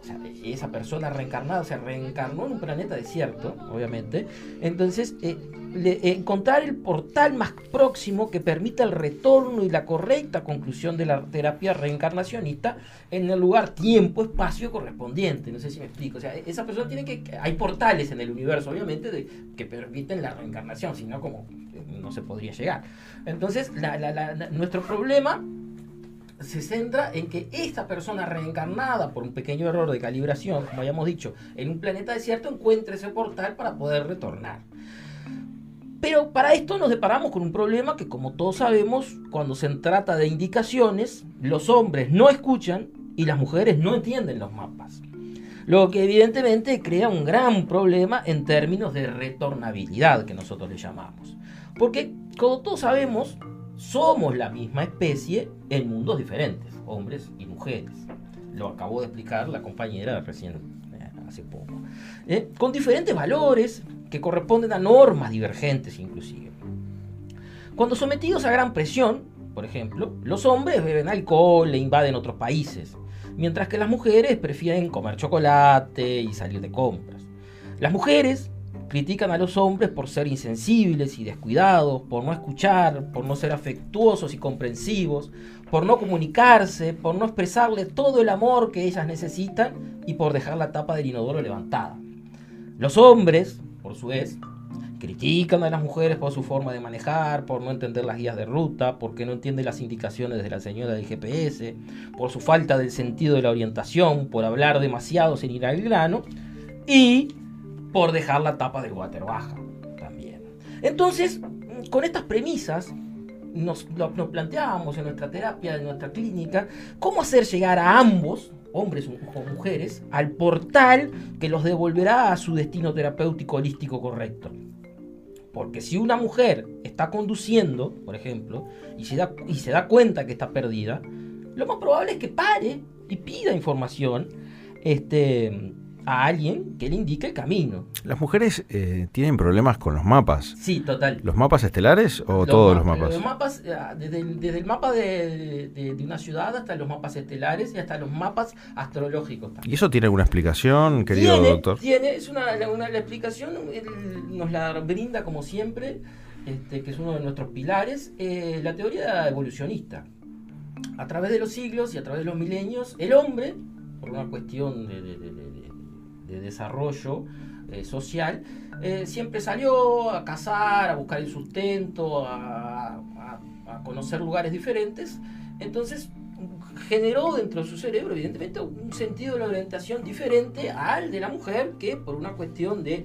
o sea, esa persona reencarnada, se reencarnó en un planeta desierto, obviamente. Entonces, eh, le- encontrar el portal más próximo que permita el retorno y la correcta conclusión de la terapia reencarnacionista en el lugar, tiempo, espacio correspondiente. No sé si me explico. O sea, esa persona tiene que. Hay portales en el universo, obviamente, de- que permiten la reencarnación, si no, como eh, no se podría llegar. Entonces, la- la- la- nuestro problema se centra en que esta persona reencarnada por un pequeño error de calibración, como habíamos dicho, en un planeta desierto encuentre ese portal para poder retornar. Pero para esto nos deparamos con un problema que como todos sabemos, cuando se trata de indicaciones, los hombres no escuchan y las mujeres no entienden los mapas. Lo que evidentemente crea un gran problema en términos de retornabilidad que nosotros le llamamos. Porque como todos sabemos, somos la misma especie en mundos diferentes, hombres y mujeres. Lo acabó de explicar la compañera recién eh, hace poco. ¿Eh? Con diferentes valores que corresponden a normas divergentes inclusive. Cuando sometidos a gran presión, por ejemplo, los hombres beben alcohol e invaden otros países, mientras que las mujeres prefieren comer chocolate y salir de compras. Las mujeres critican a los hombres por ser insensibles y descuidados, por no escuchar, por no ser afectuosos y comprensivos, por no comunicarse, por no expresarle todo el amor que ellas necesitan y por dejar la tapa del inodoro levantada. Los hombres, por su vez, critican a las mujeres por su forma de manejar, por no entender las guías de ruta, porque no entiende las indicaciones de la señora del GPS, por su falta del sentido de la orientación, por hablar demasiado sin ir al grano y por dejar la tapa del water baja también. Entonces, con estas premisas, nos, nos planteábamos en nuestra terapia, en nuestra clínica, cómo hacer llegar a ambos, hombres o mujeres, al portal que los devolverá a su destino terapéutico holístico correcto. Porque si una mujer está conduciendo, por ejemplo, y se, da, y se da cuenta que está perdida, lo más probable es que pare y pida información este, a alguien que le indique el camino. ¿Las mujeres eh, tienen problemas con los mapas? Sí, total. ¿Los mapas estelares o todos los mapas? Los mapas, eh, desde el, desde el mapa de, de, de, una ciudad hasta los mapas estelares y hasta los mapas astrológicos. También. ¿Y eso tiene alguna explicación, querido tiene, doctor? Tiene, es una, una la explicación, él nos la brinda como siempre, este, que es uno de nuestros pilares, eh, la teoría evolucionista. A través de los siglos y a través de los milenios, el hombre, por una cuestión de, de, de de desarrollo eh, social, eh, siempre salió a cazar, a buscar el sustento, a, a, conocer lugares diferentes. Entonces generó dentro de su cerebro, evidentemente, un sentido de orientación diferente al de la mujer que por una cuestión de,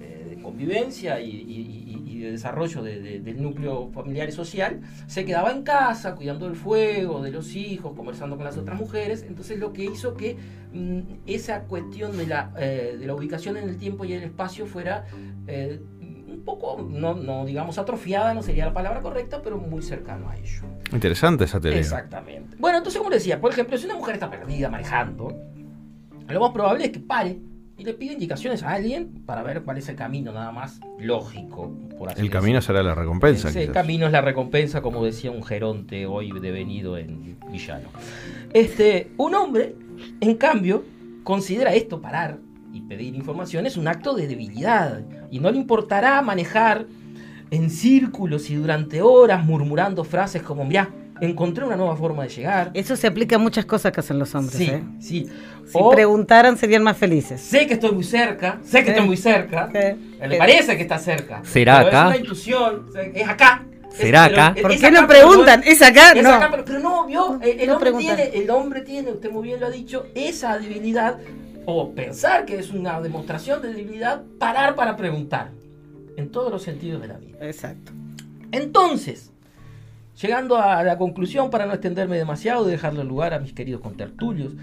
eh, convivencia y, y, de desarrollo de, de, del núcleo familiar y social, se quedaba en casa cuidando del fuego, de los hijos, conversando con las otras mujeres. Entonces lo que hizo que mmm, esa cuestión de la, eh, de la ubicación en el tiempo y el espacio fuera eh, un poco, no, no, digamos atrofiada, no sería la palabra correcta, pero muy cercano a ello. Interesante esa teoría. Exactamente. Bueno, entonces como decía, por ejemplo, si una mujer está perdida manejando, lo más probable es que pare y le pide indicaciones a alguien para ver cuál es el camino nada más lógico. Por así el camino decir. será la recompensa. Ese quizás. camino es la recompensa, como decía un geronte hoy devenido en villano. Este, un hombre, en cambio, considera esto parar y pedir información es un acto de debilidad y no le importará manejar en círculos y durante horas murmurando frases como, mira, encontré una nueva forma de llegar. Eso se aplica a muchas cosas que hacen los hombres. Sí, ¿eh? sí. Si o, preguntaran serían más felices. Sé que estoy muy cerca, sé que sí. estoy muy cerca. Sí. Le parece que está cerca. ¿Será pero acá? Es una intuición, es acá. ¿Será es, acá? ¿Por qué acá, no preguntan? Pero, ¿Es acá? Es no. acá, pero, pero, no, vio, el, el no hombre preguntan. tiene, el hombre tiene, usted muy bien lo ha dicho, esa debilidad, o pensar que es una demostración de debilidad, parar para preguntar. En todos los sentidos de la vida. Exacto. Entonces, llegando a la conclusión, para no extenderme demasiado y dejarle lugar a mis queridos contertulios,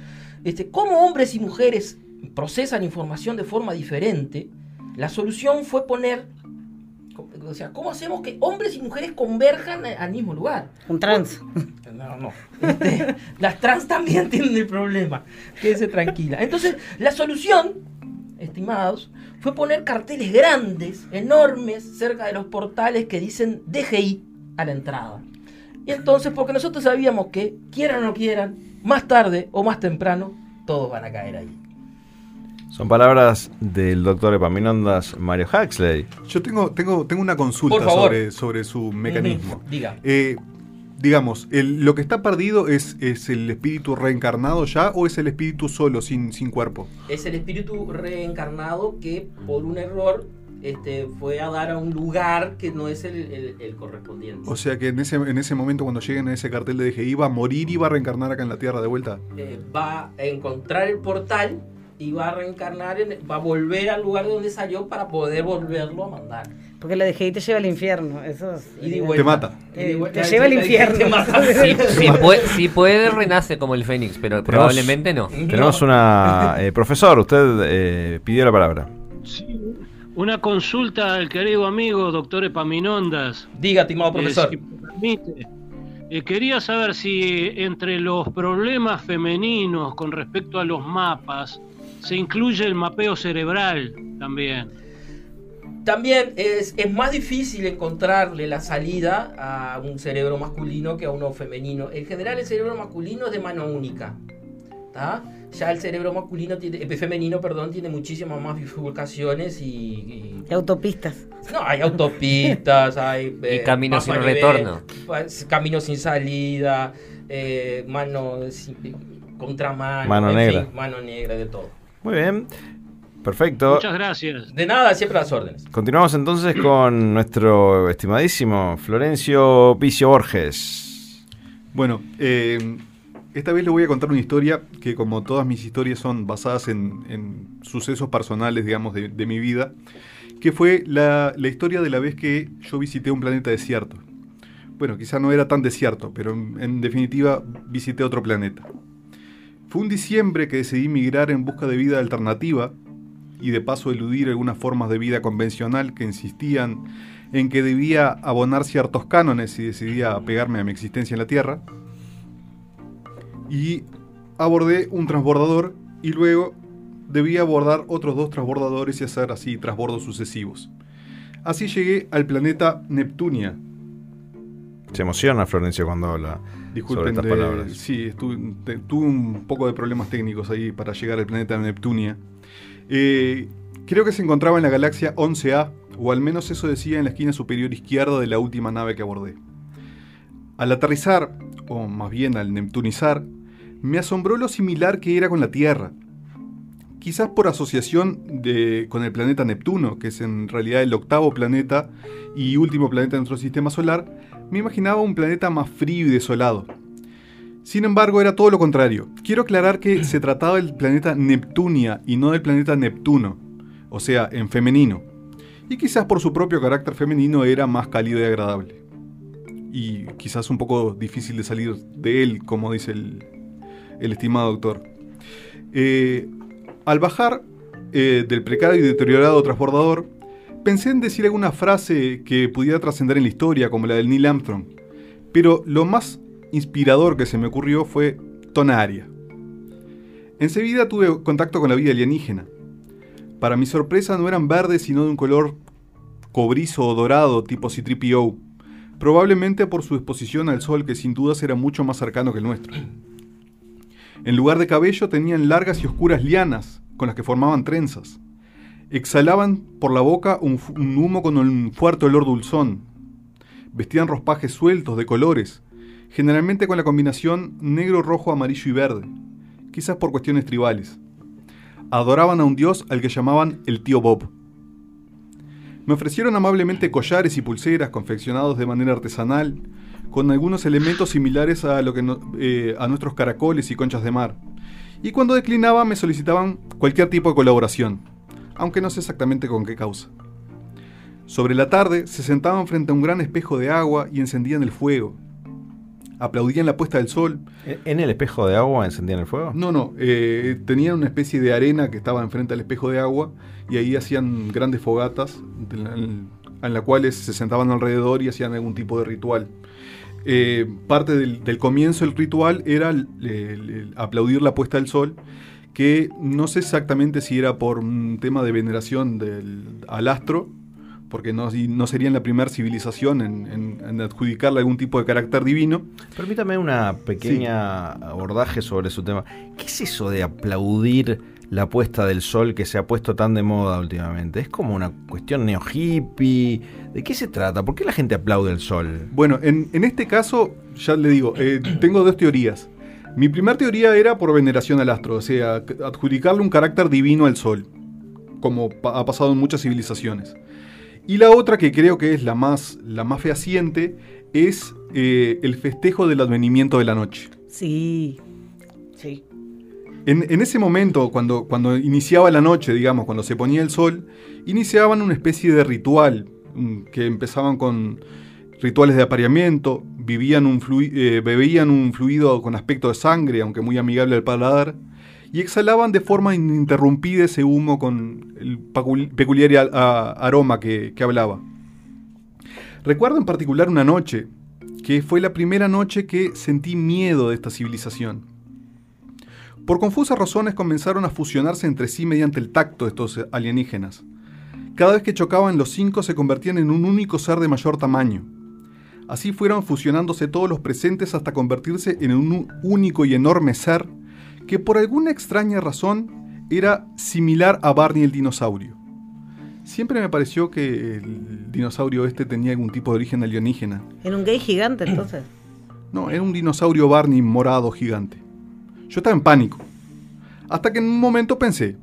este, cómo hombres y mujeres procesan información de forma diferente, la solución fue poner, o sea, ¿cómo hacemos que hombres y mujeres converjan al mismo lugar? Un trans. No, no. Este, las trans también tienen el problema. Quédese tranquila. Entonces, la solución, estimados, fue poner carteles grandes, enormes, cerca de los portales que dicen DGI a la entrada. Y entonces, porque nosotros sabíamos que, quieran o no quieran, más tarde o más temprano, todos van a caer ahí. Son palabras del doctor Epaminondas Mario Huxley. Yo tengo, tengo, tengo una consulta sobre, sobre su mecanismo. Uh -huh. Diga. Eh, digamos, el, ¿lo que está perdido es, es el espíritu reencarnado ya o es el espíritu solo, sin, sin cuerpo? Es el espíritu reencarnado que por un error este, fue a dar a un lugar que no es el, el, el, correspondiente. O sea que en ese, en ese momento cuando lleguen a ese cartel de DGI va a morir y va a reencarnar acá en la Tierra de vuelta. Eh, va a encontrar el portal y va a reencarnar, en, va a volver al lugar de donde salió para poder volverlo a mandar. Porque la DGI te lleva al infierno, eso es, y de te mata. Eh, te, te lleva al infierno. Si, si, puede, si, puede, renace como el Fénix, pero probablemente no. Tenemos una... Eh, profesor, usted eh, pidió la palabra. Sí, una consulta al querido amigo doctor Epaminondas. Diga, estimado profesor. Eh, si me permite. Eh, quería saber si entre los problemas femeninos con respecto a los mapas se incluye el mapeo cerebral también. También es, es, más difícil encontrarle la salida a un cerebro masculino que a uno femenino. En general el cerebro masculino es de mano única. ¿tá? Ya el cerebro masculino tiene, eh, femenino perdón, tiene muchísimas más bifurcaciones y, y... y autopistas. No, hay autopistas, hay... Eh, y caminos sin retorno. Caminos sin salida, eh, mano contramano, mano negra. Fin, mano negra, de todo. Muy bien. Perfecto. Muchas gracias. De nada, siempre a las órdenes. Continuamos entonces con nuestro estimadísimo Florencio Picio Borges. Bueno, eh, esta vez le voy a contar una historia que como todas mis historias son basadas en, sucesos personales, digamos, de, mi vida, que fue la, historia de la vez que yo visité un planeta desierto. Bueno, quizá no era tan desierto, pero en, definitiva visité otro planeta. Fue un diciembre que decidí migrar en busca de vida alternativa y de paso eludir algunas formas de vida convencional que insistían en que debía abonar ciertos cánones si decidía apegarme a mi existencia en la Tierra. Y abordé un transbordador y luego debía abordar otros dos transbordadores y hacer así transbordos sucesivos. Así llegué al planeta Neptunia. Se emociona Florencio cuando habla sobre Disculpen, estas de- palabras. sí, te- tuve un poco de problemas técnicos ahí para llegar al planeta Neptunia. Eh, creo que se encontraba en la galaxia 11A, o al menos eso decía en la esquina superior izquierda de la última nave que abordé. Al aterrizar, o más bien al neptunizar, me asombró lo similar que era con la Tierra. Quizás por asociación de, con el planeta Neptuno, que es en realidad el octavo planeta y último planeta de nuestro sistema solar, me imaginaba un planeta más frío y desolado. Sin embargo, era todo lo contrario. Quiero aclarar que se trataba del planeta Neptunia y no del planeta Neptuno, o sea, en femenino. Y quizás por su propio carácter femenino era más cálido y agradable. Y quizás un poco difícil de salir de él, como dice el, el estimado doctor. Eh, al bajar eh, del precario y deteriorado transbordador, pensé en decir alguna frase que pudiera trascender en la historia, como la del Neil Armstrong. Pero lo más inspirador que se me ocurrió fue Tonaria. Enseguida tuve contacto con la vida alienígena. Para mi sorpresa no eran verdes sino de un color cobrizo o dorado tipo C-3PO, probablemente por su exposición al sol que sin dudas era mucho más cercano que el nuestro. En lugar de cabello tenían largas y oscuras lianas con las que formaban trenzas. Exhalaban por la boca un, un humo con un fuerte olor dulzón. Vestían ropajes sueltos de colores, generalmente con la combinación negro, rojo, amarillo y verde, quizás por cuestiones tribales. Adoraban a un dios al que llamaban el tío Bob. Me ofrecieron amablemente collares y pulseras confeccionados de manera artesanal, con algunos elementos similares a, lo que no- eh, a nuestros caracoles y conchas de mar. Y cuando declinaba me solicitaban cualquier tipo de colaboración, aunque no sé exactamente con qué causa. Sobre la tarde se sentaban frente a un gran espejo de agua y encendían el fuego. Aplaudían la puesta del sol. ¿En el espejo de agua encendían el fuego? No, no, eh, tenían una especie de arena que estaba enfrente al espejo de agua y ahí hacían grandes fogatas en la, en la cuales se sentaban alrededor y hacían algún tipo de ritual. Eh, parte del, del comienzo del ritual era el- el- el aplaudir la puesta del sol, que no sé exactamente si era por un tema de veneración del, al astro, porque no, no serían la primera civilización en, en- en adjudicarle algún tipo de carácter divino. Permítame una pequeña abordaje sobre su tema. ¿Qué es eso de aplaudir la puesta del sol que se ha puesto tan de moda últimamente? ¿Es como una cuestión neo hippie? ¿De qué se trata? ¿Por qué la gente aplaude el sol? Bueno, en, en este caso, ya le digo, eh, tengo dos teorías. Mi primera teoría era por veneración al astro, o sea, adjudicarle un carácter divino al sol, como pa- ha pasado en muchas civilizaciones. Y la otra, que creo que es la más, la más fehaciente, es eh, el festejo del advenimiento de la noche. Sí. En, ese momento, cuando, iniciaba la noche, digamos, cuando se ponía el sol, iniciaban una especie de ritual, mm, que empezaban con rituales de apareamiento, eh, bebían un fluido con aspecto de sangre, aunque muy amigable al paladar, y exhalaban de forma ininterrumpida ese humo con el peculiar aroma que, que hablaba. Recuerdo en particular una noche, que fue la primera noche que sentí miedo de esta civilización. Por confusas razones comenzaron a fusionarse entre sí mediante el tacto estos alienígenas. Cada vez que chocaban los cinco se convertían en un único ser de mayor tamaño. Así fueron fusionándose todos los presentes hasta convertirse en un único y enorme ser que por alguna extraña razón era similar a Barney el dinosaurio. Siempre me pareció que el dinosaurio este tenía algún tipo de origen alienígena. Era un gay gigante entonces. No, era un dinosaurio Barney morado gigante. Yo estaba en pánico. Hasta que en un momento pensé,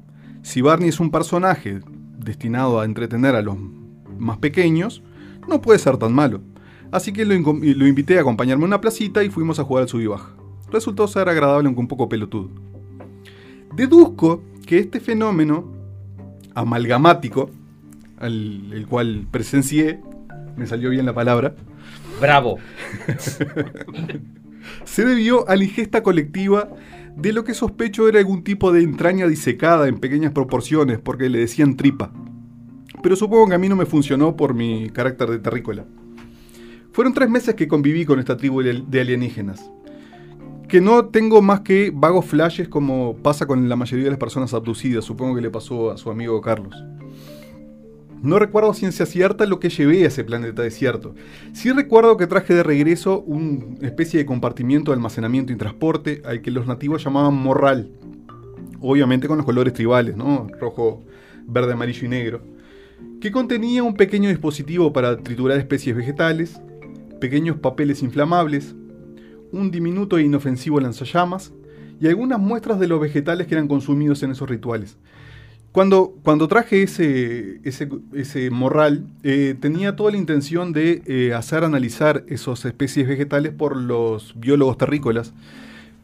Si Barney es un personaje destinado a entretener a los más pequeños, no puede ser tan malo. Así que lo, lo invité a acompañarme a una placita y fuimos a jugar al sub y baja. Resultó ser agradable aunque un poco pelotudo. Deduzco que este fenómeno amalgamático, al el cual presencié, me salió bien la palabra, Bravo. se debió a la ingesta colectiva de lo que sospecho era algún tipo de entraña disecada en pequeñas proporciones, porque le decían tripa. Pero supongo que a mí no me funcionó por mi carácter de terrícola. Fueron tres meses que conviví con esta tribu de alienígenas. Que no tengo más que vagos flashes como pasa con la mayoría de las personas abducidas, supongo que le pasó a su amigo Carlos. No recuerdo ciencia cierta lo que llevé a ese planeta desierto. Sí recuerdo que traje de regreso una especie de compartimiento de almacenamiento y transporte al que los nativos llamaban morral. Obviamente con los colores tribales, ¿no? Rojo, verde, amarillo y negro. Que contenía un pequeño dispositivo para triturar especies vegetales, pequeños papeles inflamables, un diminuto e inofensivo lanzallamas y algunas muestras de los vegetales que eran consumidos en esos rituales. Cuando, cuando traje ese, ese, morral, eh, tenía toda la intención de eh, hacer analizar esas especies vegetales por los biólogos terrícolas,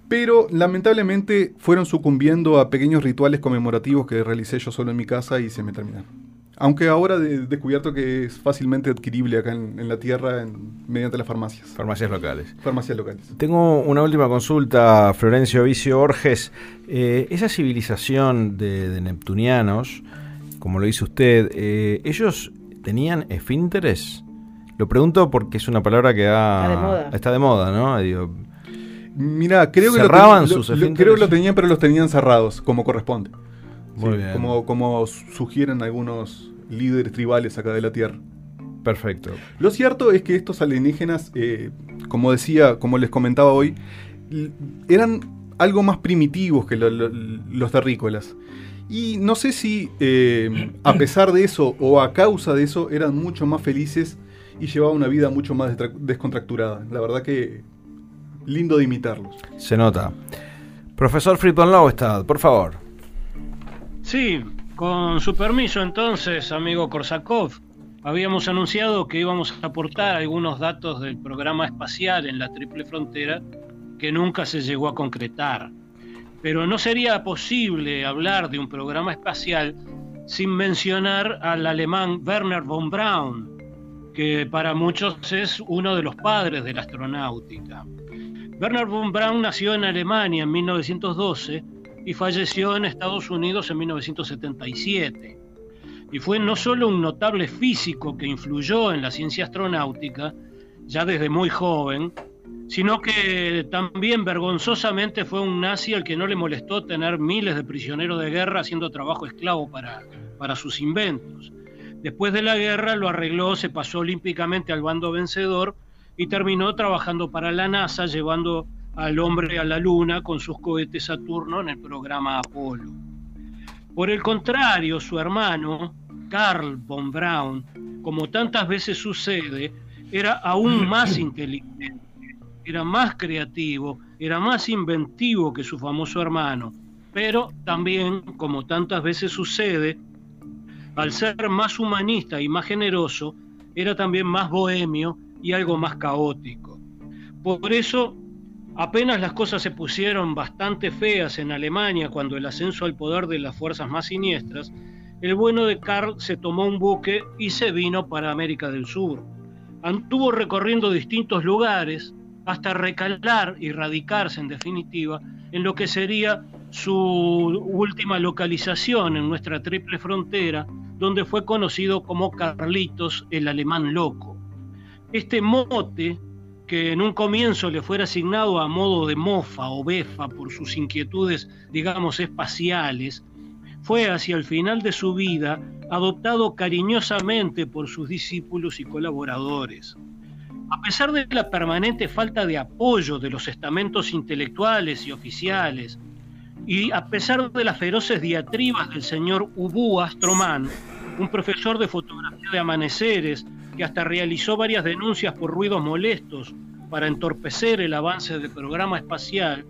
pero lamentablemente fueron sucumbiendo a pequeños rituales conmemorativos que realicé yo solo en mi casa y se me terminaron. Aunque ahora he descubierto que es fácilmente adquirible acá en, la tierra mediante las farmacias. Farmacias locales. Farmacias locales. Tengo una última consulta, Florencio Vicio Borges. Eh, esa civilización de, neptunianos, como lo dice usted, eh, ¿ellos tenían esfínteres? Lo pregunto porque es una palabra que está de moda, ¿no? Mira, creo que cerraban sus esfínteres. Creo que lo tenían, pero los tenían cerrados, como corresponde. Muy bien. Como, como sugieren algunos líderes tribales acá de la Tierra. Perfecto. Lo cierto es que estos alienígenas, eh, como decía, como les comentaba hoy, eran algo más primitivos que los terrícolas. Y no sé si eh, a pesar de eso o a causa de eso eran mucho más felices y llevaban una vida mucho más descontracturada. La verdad que lindo de imitarlos. Se nota. Profesor Friedman Lowestad, por favor. Sí, con su permiso entonces, amigo Korsakov, habíamos anunciado que íbamos a aportar algunos datos del programa espacial en la Triple Frontera que nunca se llegó a concretar. Pero no sería posible hablar de un programa espacial sin mencionar al alemán Werner von Braun, que para muchos es uno de los padres de la astronáutica. Werner von Braun nació en Alemania en 1912 y falleció en Estados Unidos en 1977. Y fue no solo un notable físico que influyó en la ciencia astronáutica, ya desde muy joven, sino que también vergonzosamente fue un nazi al que no le molestó tener miles de prisioneros de guerra haciendo trabajo esclavo para, para sus inventos. Después de la guerra lo arregló, se pasó olímpicamente al bando vencedor y terminó trabajando para la NASA llevando al hombre a la luna con sus cohetes Saturno en el programa Apolo. Por el contrario, su hermano, Carl von Braun, como tantas veces sucede, era aún más inteligente, era más creativo, era más inventivo que su famoso hermano, pero también, como tantas veces sucede, al ser más humanista y más generoso, era también más bohemio y algo más caótico. Por eso Apenas las cosas se pusieron bastante feas en Alemania cuando el ascenso al poder de las fuerzas más siniestras, el bueno de Karl se tomó un buque y se vino para América del Sur. Anduvo recorriendo distintos lugares hasta recalar y radicarse en definitiva en lo que sería su última localización en nuestra triple frontera, donde fue conocido como Carlitos el alemán loco. Este mote que en un comienzo le fuera asignado a modo de mofa o befa por sus inquietudes, digamos, espaciales, fue hacia el final de su vida adoptado cariñosamente por sus discípulos y colaboradores. A pesar de la permanente falta de apoyo de los estamentos intelectuales y oficiales, y a pesar de las feroces diatribas del señor Ubu Astroman, un profesor de fotografía de amaneceres que hasta realizó varias denuncias por ruidos molestos para entorpecer el avance del programa espacial,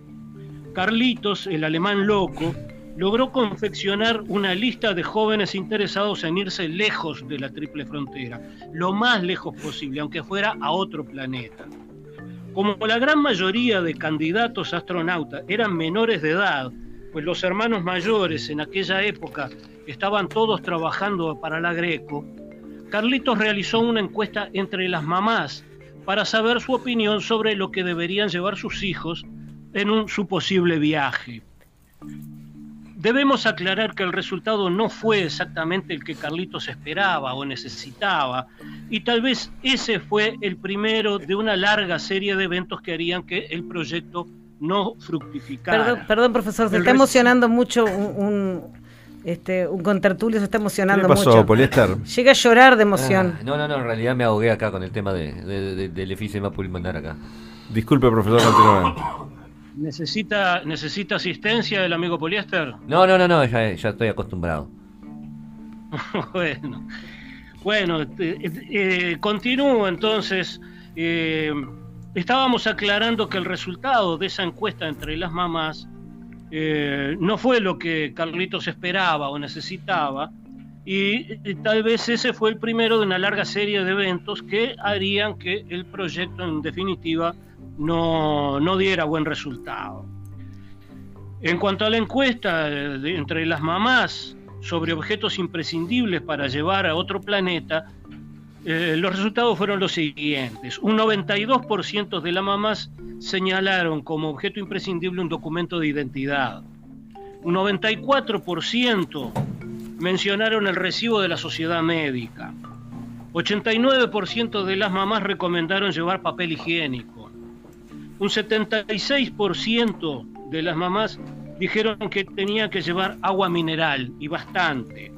Carlitos, el alemán loco, logró confeccionar una lista de jóvenes interesados en irse lejos de la triple frontera, lo más lejos posible, aunque fuera a otro planeta. Como la gran mayoría de candidatos astronautas eran menores de edad, pues los hermanos mayores en aquella época estaban todos trabajando para la Greco, Carlitos realizó una encuesta entre las mamás para saber su opinión sobre lo que deberían llevar sus hijos en un, su posible viaje. Debemos aclarar que el resultado no fue exactamente el que Carlitos esperaba o necesitaba, y tal vez ese fue el primero de una larga serie de eventos que harían que el proyecto no fructificara. Perdón, profesor, se está emocionando mucho un, este, un contertulio, se está emocionando ¿Qué pasó, mucho. Poliéster? Llega a llorar de emoción. Ah, no, no, no, en realidad me ahogué acá con el tema de, de- de- del efisema pulmonar acá. Disculpe, profesor, continúe. ¿Necesita, ¿Necesita asistencia el amigo Poliéster? No, no, no, no, ya, ya estoy acostumbrado. bueno, bueno eh, eh, continúo entonces. Eh, estábamos aclarando que el resultado de esa encuesta entre las mamás eh, no fue lo que Carlitos esperaba o necesitaba, y tal vez ese fue el primero de una larga serie de eventos que harían que el proyecto en definitiva no, no diera buen resultado. En cuanto a la encuesta eh, entre las mamás sobre objetos imprescindibles para llevar a otro planeta, eh, los resultados fueron los siguientes. Un 92% de las mamás señalaron como objeto imprescindible un documento de identidad. Un 94% mencionaron el recibo de la sociedad médica. 89% de las mamás recomendaron llevar papel higiénico. Un 76% de las mamás dijeron que tenían que llevar agua mineral y bastante.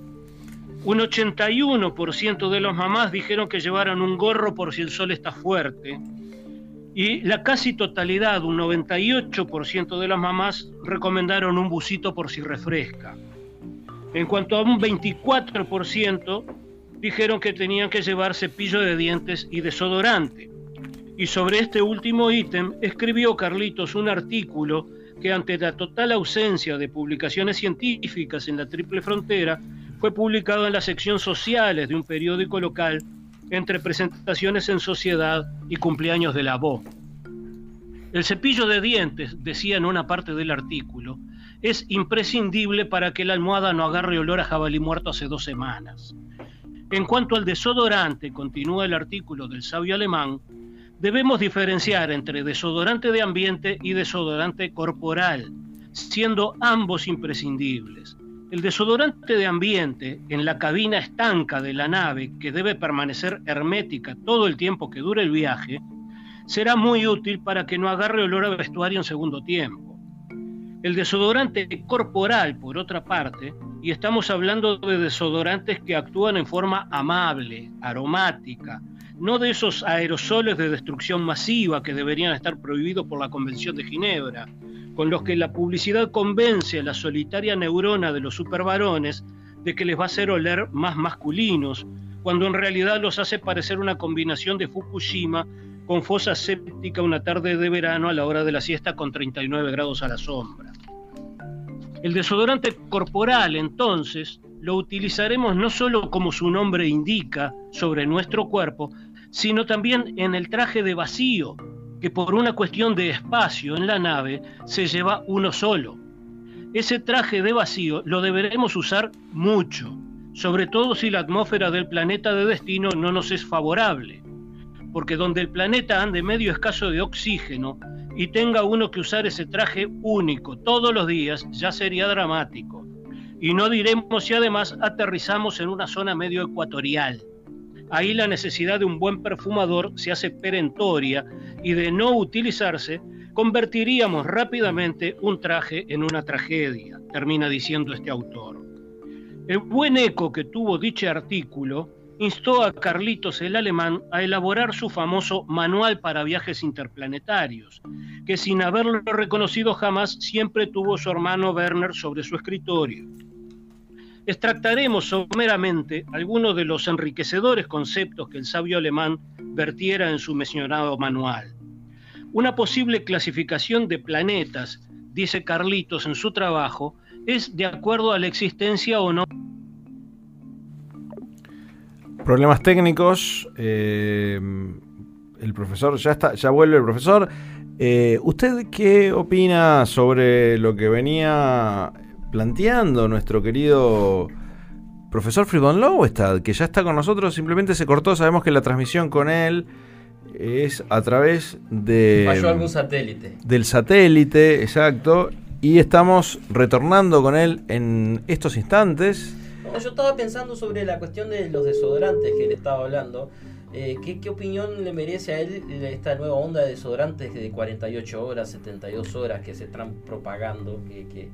Un 81% de las mamás dijeron que llevaran un gorro por si el sol está fuerte. Y la casi totalidad, un 98% de las mamás recomendaron un busito por si refresca. En cuanto a un 24%, dijeron que tenían que llevar cepillo de dientes y desodorante. Y sobre este último ítem escribió Carlitos un artículo que ante la total ausencia de publicaciones científicas en la triple frontera, fue publicado en la sección sociales de un periódico local entre presentaciones en sociedad y cumpleaños de la voz. El cepillo de dientes, decía en una parte del artículo, es imprescindible para que la almohada no agarre olor a jabalí muerto hace dos semanas. En cuanto al desodorante, continúa el artículo del sabio alemán, debemos diferenciar entre desodorante de ambiente y desodorante corporal, siendo ambos imprescindibles. El desodorante de ambiente en la cabina estanca de la nave, que debe permanecer hermética todo el tiempo que dure el viaje, será muy útil para que no agarre olor a vestuario en segundo tiempo. El desodorante corporal, por otra parte, y estamos hablando de desodorantes que actúan en forma amable, aromática, no de esos aerosoles de destrucción masiva que deberían estar prohibidos por la Convención de Ginebra, con los que la publicidad convence a la solitaria neurona de los supervarones de que les va a hacer oler más masculinos, cuando en realidad los hace parecer una combinación de Fukushima con fosa séptica una tarde de verano a la hora de la siesta con 39 grados a la sombra. El desodorante corporal, entonces, lo utilizaremos no solo como su nombre indica sobre nuestro cuerpo, sino también en el traje de vacío, que por una cuestión de espacio en la nave se lleva uno solo. Ese traje de vacío lo deberemos usar mucho, sobre todo si la atmósfera del planeta de destino no nos es favorable, porque donde el planeta ande medio escaso de oxígeno y tenga uno que usar ese traje único todos los días, ya sería dramático. Y no diremos si además aterrizamos en una zona medio ecuatorial. Ahí la necesidad de un buen perfumador se hace perentoria y de no utilizarse, convertiríamos rápidamente un traje en una tragedia, termina diciendo este autor. El buen eco que tuvo dicho artículo instó a Carlitos el alemán a elaborar su famoso Manual para Viajes Interplanetarios, que sin haberlo reconocido jamás siempre tuvo su hermano Werner sobre su escritorio. Extractaremos someramente algunos de los enriquecedores conceptos que el sabio alemán vertiera en su mencionado manual. Una posible clasificación de planetas, dice Carlitos en su trabajo, es de acuerdo a la existencia o no. Problemas técnicos. eh, el profesor, ya está, ya vuelve el profesor. Eh, ¿Usted qué opina sobre lo que venía planteando nuestro querido profesor Friedman Lowestad, que ya está con nosotros, simplemente se cortó, sabemos que la transmisión con él es a través de Falló algún satélite. del satélite, exacto, y estamos retornando con él en estos instantes. No, yo estaba pensando sobre la cuestión de los desodorantes que él estaba hablando. Eh, ¿qué, qué opinión le merece a él esta nueva onda de desodorantes de 48 horas, 72 horas que se están propagando? Que, que,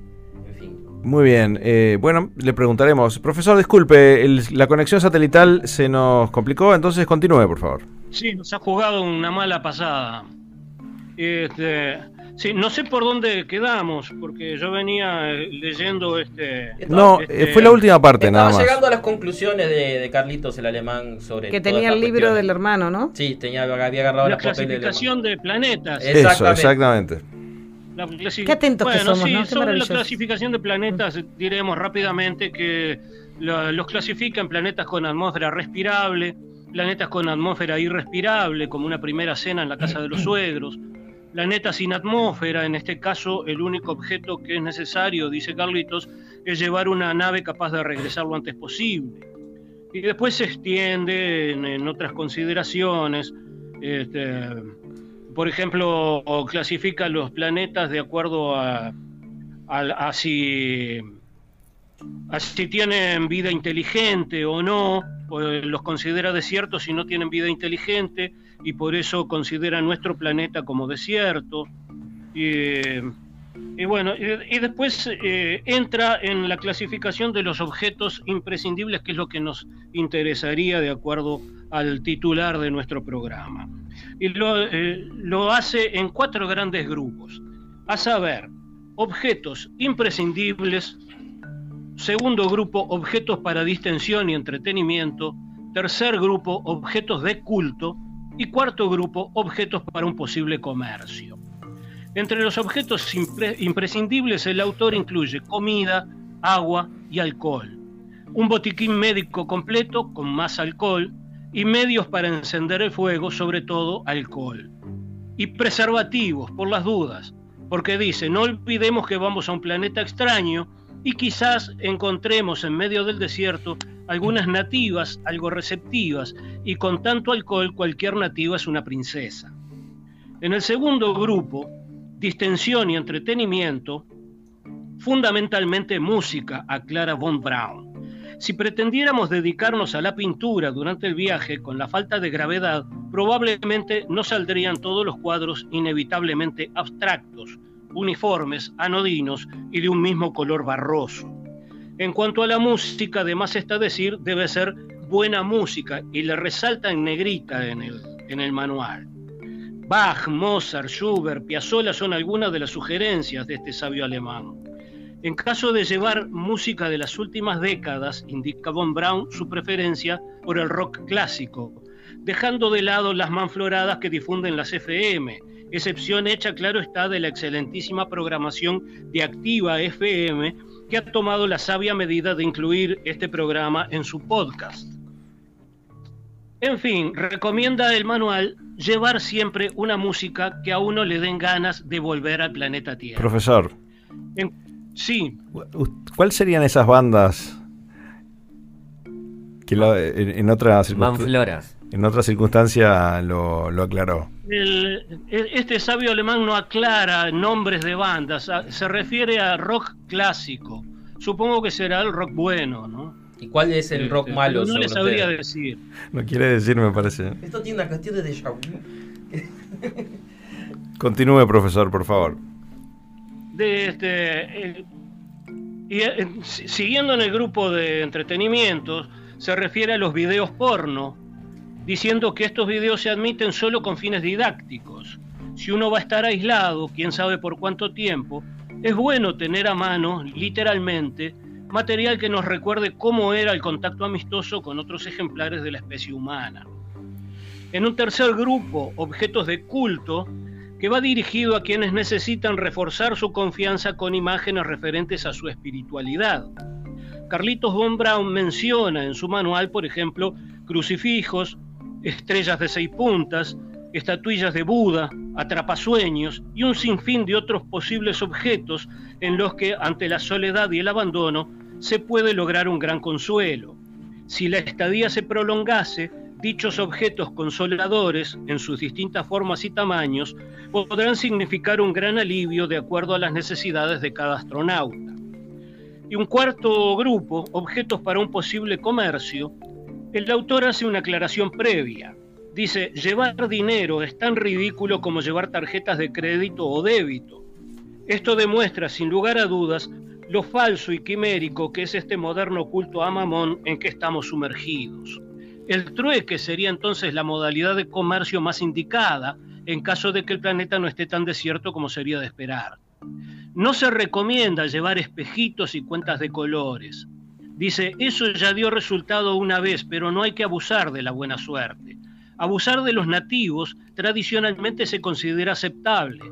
en fin. Muy bien, eh, bueno, le preguntaremos. Profesor, disculpe, el- la conexión satelital se nos complicó, entonces continúe, por favor. Sí, nos ha jugado una mala pasada. Este, sí, no sé por dónde quedamos, porque yo venía eh, leyendo este. No, este, eh, fue la última parte Estaba nada más. llegando a las conclusiones de, de Carlitos el alemán sobre Que tenía el libro del hermano, ¿no? Sí, tenía, había agarrado La del clasificación de planetas. Eh, Eso, Exactamente. Exactamente. La clasi- Qué atentos que bueno, somos, sí, ¿no? Qué sobre la clasificación de planetas diremos rápidamente que los clasifica en planetas con atmósfera respirable, planetas con atmósfera irrespirable, como una primera cena en la casa de los suegros, planetas sin atmósfera, en este caso el único objeto que es necesario, dice Carlitos, es llevar una nave capaz de regresar lo antes posible. Y después se extiende en, en otras consideraciones. este, por ejemplo, clasifica los planetas de acuerdo a, a, a si, a si tienen vida inteligente o no, los considera desiertos si no tienen vida inteligente y por eso considera nuestro planeta como desierto. Y, y bueno, y, y después eh, entra en la clasificación de los objetos imprescindibles, que es lo que nos interesaría de acuerdo al titular de nuestro programa. Y lo, eh, lo hace en cuatro grandes grupos, a saber, objetos imprescindibles, segundo grupo, objetos para distensión y entretenimiento, tercer grupo, objetos de culto, y cuarto grupo, objetos para un posible comercio. Entre los objetos impre- imprescindibles, el autor incluye comida, agua y alcohol, un botiquín médico completo con más alcohol y medios para encender el fuego, sobre todo alcohol. Y preservativos, por las dudas, porque dice, no olvidemos que vamos a un planeta extraño y quizás encontremos en medio del desierto algunas nativas algo receptivas y con tanto alcohol cualquier nativa es una princesa. En el segundo grupo, distensión y entretenimiento, fundamentalmente música, aclara Von Braun. Si pretendiéramos dedicarnos a la pintura durante el viaje con la falta de gravedad, probablemente no saldrían todos los cuadros inevitablemente abstractos, uniformes, anodinos y de un mismo color barroso. En cuanto a la música, además está decir, debe ser buena música y le resalta en negrita en el, en el manual. Bach, Mozart, Schubert, Piazzolla son algunas de las sugerencias de este sabio alemán. En caso de llevar música de las últimas décadas, indica Von Braun su preferencia por el rock clásico, dejando de lado las manfloradas que difunden las FM, excepción hecha, claro está, de la excelentísima programación de Activa FM, que ha tomado la sabia medida de incluir este programa en su podcast. En fin, recomienda el manual llevar siempre una música que a uno le den ganas de volver al planeta Tierra. Profesor, En- sí, ¿cuáles serían esas bandas que lo- en, en otra circunst- Manfloras. en otra circunstancia lo, lo aclaró? el- este sabio alemán no aclara nombres de bandas, se refiere a rock clásico. Supongo que será el rock bueno, ¿no? ¿Y cuál es el rock malo? No le sabría decir. No quiere decir, me parece. Esto tiene una cuestión de déjà vu. Continúe, profesor, por favor. Este y eh, si- siguiendo en el grupo de entretenimientos se refiere a los videos porno diciendo que estos videos se admiten solo con fines didácticos. Si uno va a estar aislado quién sabe por cuánto tiempo es bueno tener a mano literalmente material que nos recuerde cómo era el contacto amistoso con otros ejemplares de la especie humana. En un tercer grupo, objetos de culto, que va dirigido a quienes necesitan reforzar su confianza con imágenes referentes a su espiritualidad. Carlitos von Braun menciona en su manual, por ejemplo, crucifijos, estrellas de seis puntas, estatuillas de Buda, atrapasueños y un sinfín de otros posibles objetos en los que, ante la soledad y el abandono, se puede lograr un gran consuelo. Si la estadía se prolongase, dichos objetos consoladores, en sus distintas formas y tamaños, podrán significar un gran alivio de acuerdo a las necesidades de cada astronauta. Y un cuarto grupo, objetos para un posible comercio, el autor hace una aclaración previa. Dice, llevar dinero es tan ridículo como llevar tarjetas de crédito o débito. Esto demuestra, sin lugar a dudas, lo falso y quimérico que es este moderno culto a Mamón en que estamos sumergidos. El trueque sería entonces la modalidad de comercio más indicada en caso de que el planeta no esté tan desierto como sería de esperar. No se recomienda llevar espejitos y cuentas de colores. Dice, eso ya dio resultado una vez, pero no hay que abusar de la buena suerte. Abusar de los nativos tradicionalmente se considera aceptable,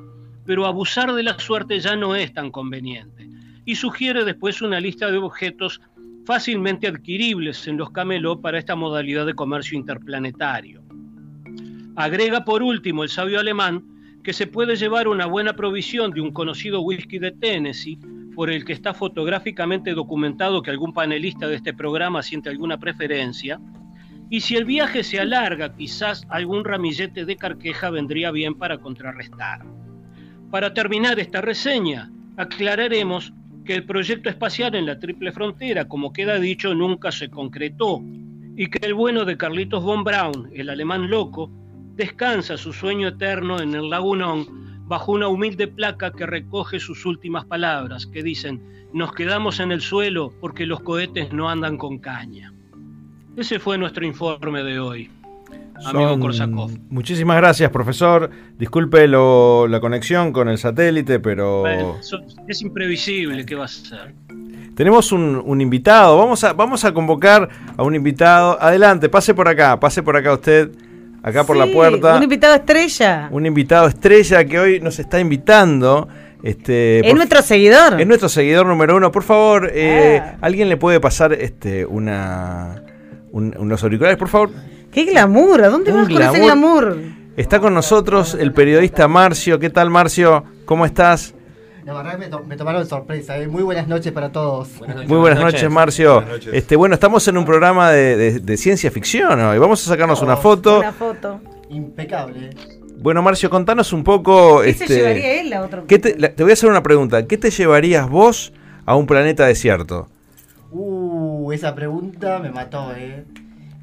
pero abusar de la suerte ya no es tan conveniente. Y sugiere después una lista de objetos fácilmente adquiribles en los cameló para esta modalidad de comercio interplanetario. Agrega por último el sabio alemán que se puede llevar una buena provisión de un conocido whisky de Tennessee, por el que está fotográficamente documentado que algún panelista de este programa siente alguna preferencia, y si el viaje se alarga, quizás algún ramillete de carqueja vendría bien para contrarrestar. Para terminar esta reseña, aclararemos que el proyecto espacial en la Triple Frontera, como queda dicho, nunca se concretó, y que el bueno de Carlitos von Braun, el alemán loco, descansa su sueño eterno en el lagunón bajo una humilde placa que recoge sus últimas palabras, que dicen, nos quedamos en el suelo porque los cohetes no andan con caña. Ese fue nuestro informe de hoy. Amigo Korsakov. Muchísimas gracias, profesor. Disculpe lo, la conexión con el satélite, pero. es imprevisible, ¿qué va a ser? Tenemos un, un, invitado. Vamos a, vamos a convocar a un invitado. Adelante, pase por acá, pase por acá usted. Acá por la puerta. Un invitado estrella. Un invitado estrella que hoy nos está invitando. Este, es nuestro seguidor. Es nuestro seguidor número uno. Por favor, eh, ah. ¿alguien le puede pasar este, una, unos auriculares, por favor? ¡Qué glamour! ¿A dónde vas con ese glamour? Está con nosotros el periodista Marcio. ¿Qué tal, Marcio? ¿Cómo estás? La verdad me, me tomaron de sorpresa. ¿eh? Muy buenas noches para todos. Muy buenas, noches, Marcio. Este, bueno, estamos en un programa de, ciencia ficción hoy. Vamos a sacarnos una foto. Una foto. Impecable. Bueno, Marcio, contanos un poco. ¿Qué este, llevaría él a otro te, te voy a hacer una pregunta. ¿Qué te llevarías vos a un planeta desierto? Uh, esa pregunta me mató, ¿eh?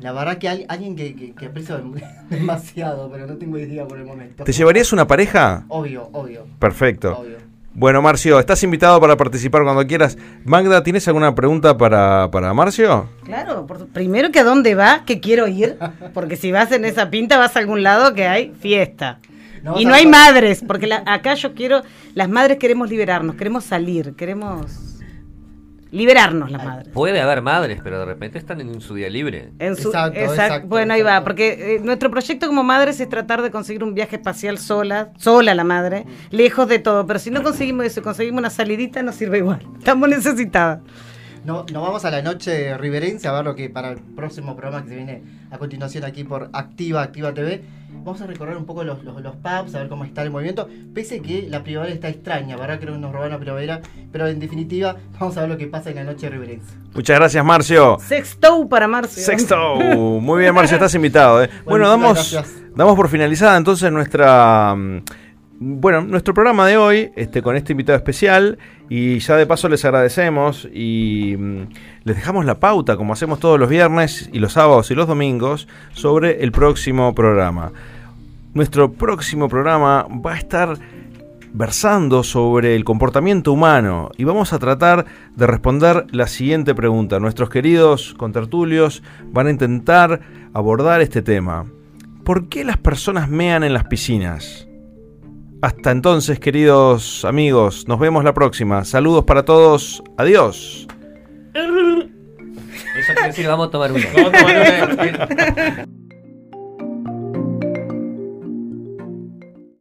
La verdad que hay alguien que, que, aprecio demasiado, pero no tengo idea por el momento. ¿Te llevarías una pareja? Obvio, obvio. Perfecto. Bueno, Marcio, estás invitado para participar cuando quieras. Magda, ¿tienes alguna pregunta para, para Marcio? Claro, primero que a dónde va, que quiero ir, porque si vas en esa pinta vas a algún lado que hay fiesta. y no hay madres, porque acá yo quiero, las madres queremos liberarnos, queremos salir, queremos liberarnos las madres. Puede haber madres, pero de repente están en su día libre. En su, exacto, Bueno, ahí va, porque eh, nuestro proyecto como madres es tratar de conseguir un viaje espacial sola, sola la madre, lejos de todo. Pero si no conseguimos eso, conseguimos una salidita, nos sirve igual. Estamos necesitadas. No, nos vamos a la noche riverense a ver lo que para el próximo programa que se viene a continuación aquí por Activa, Activa TV. Vamos a recorrer un poco los, los, pubs, a ver cómo está el movimiento. Pese que la primavera está extraña, ¿verdad? Creo que nos roban la primavera. Pero en definitiva, vamos a ver lo que pasa en la noche riverense. Muchas gracias, Marcio. Sextou para Marcio. Sextou. Muy bien, Marcio, estás invitado. ¿eh? Bueno, damos, damos por finalizada entonces nuestra. Bueno, nuestro programa de hoy, este, con este invitado especial, y ya de paso les agradecemos y mm, les dejamos la pauta, como hacemos todos los viernes y los sábados y los domingos, sobre el próximo programa. Nuestro próximo programa va a estar versando sobre el comportamiento humano y vamos a tratar de responder la siguiente pregunta. Nuestros queridos contertulios van a intentar abordar este tema. ¿Por qué las personas mean en las piscinas? Hasta entonces, queridos amigos, nos vemos la próxima. Saludos para todos. Adiós. Eso quiere decir, vamos a tomar uno. Vamos a tomar uno.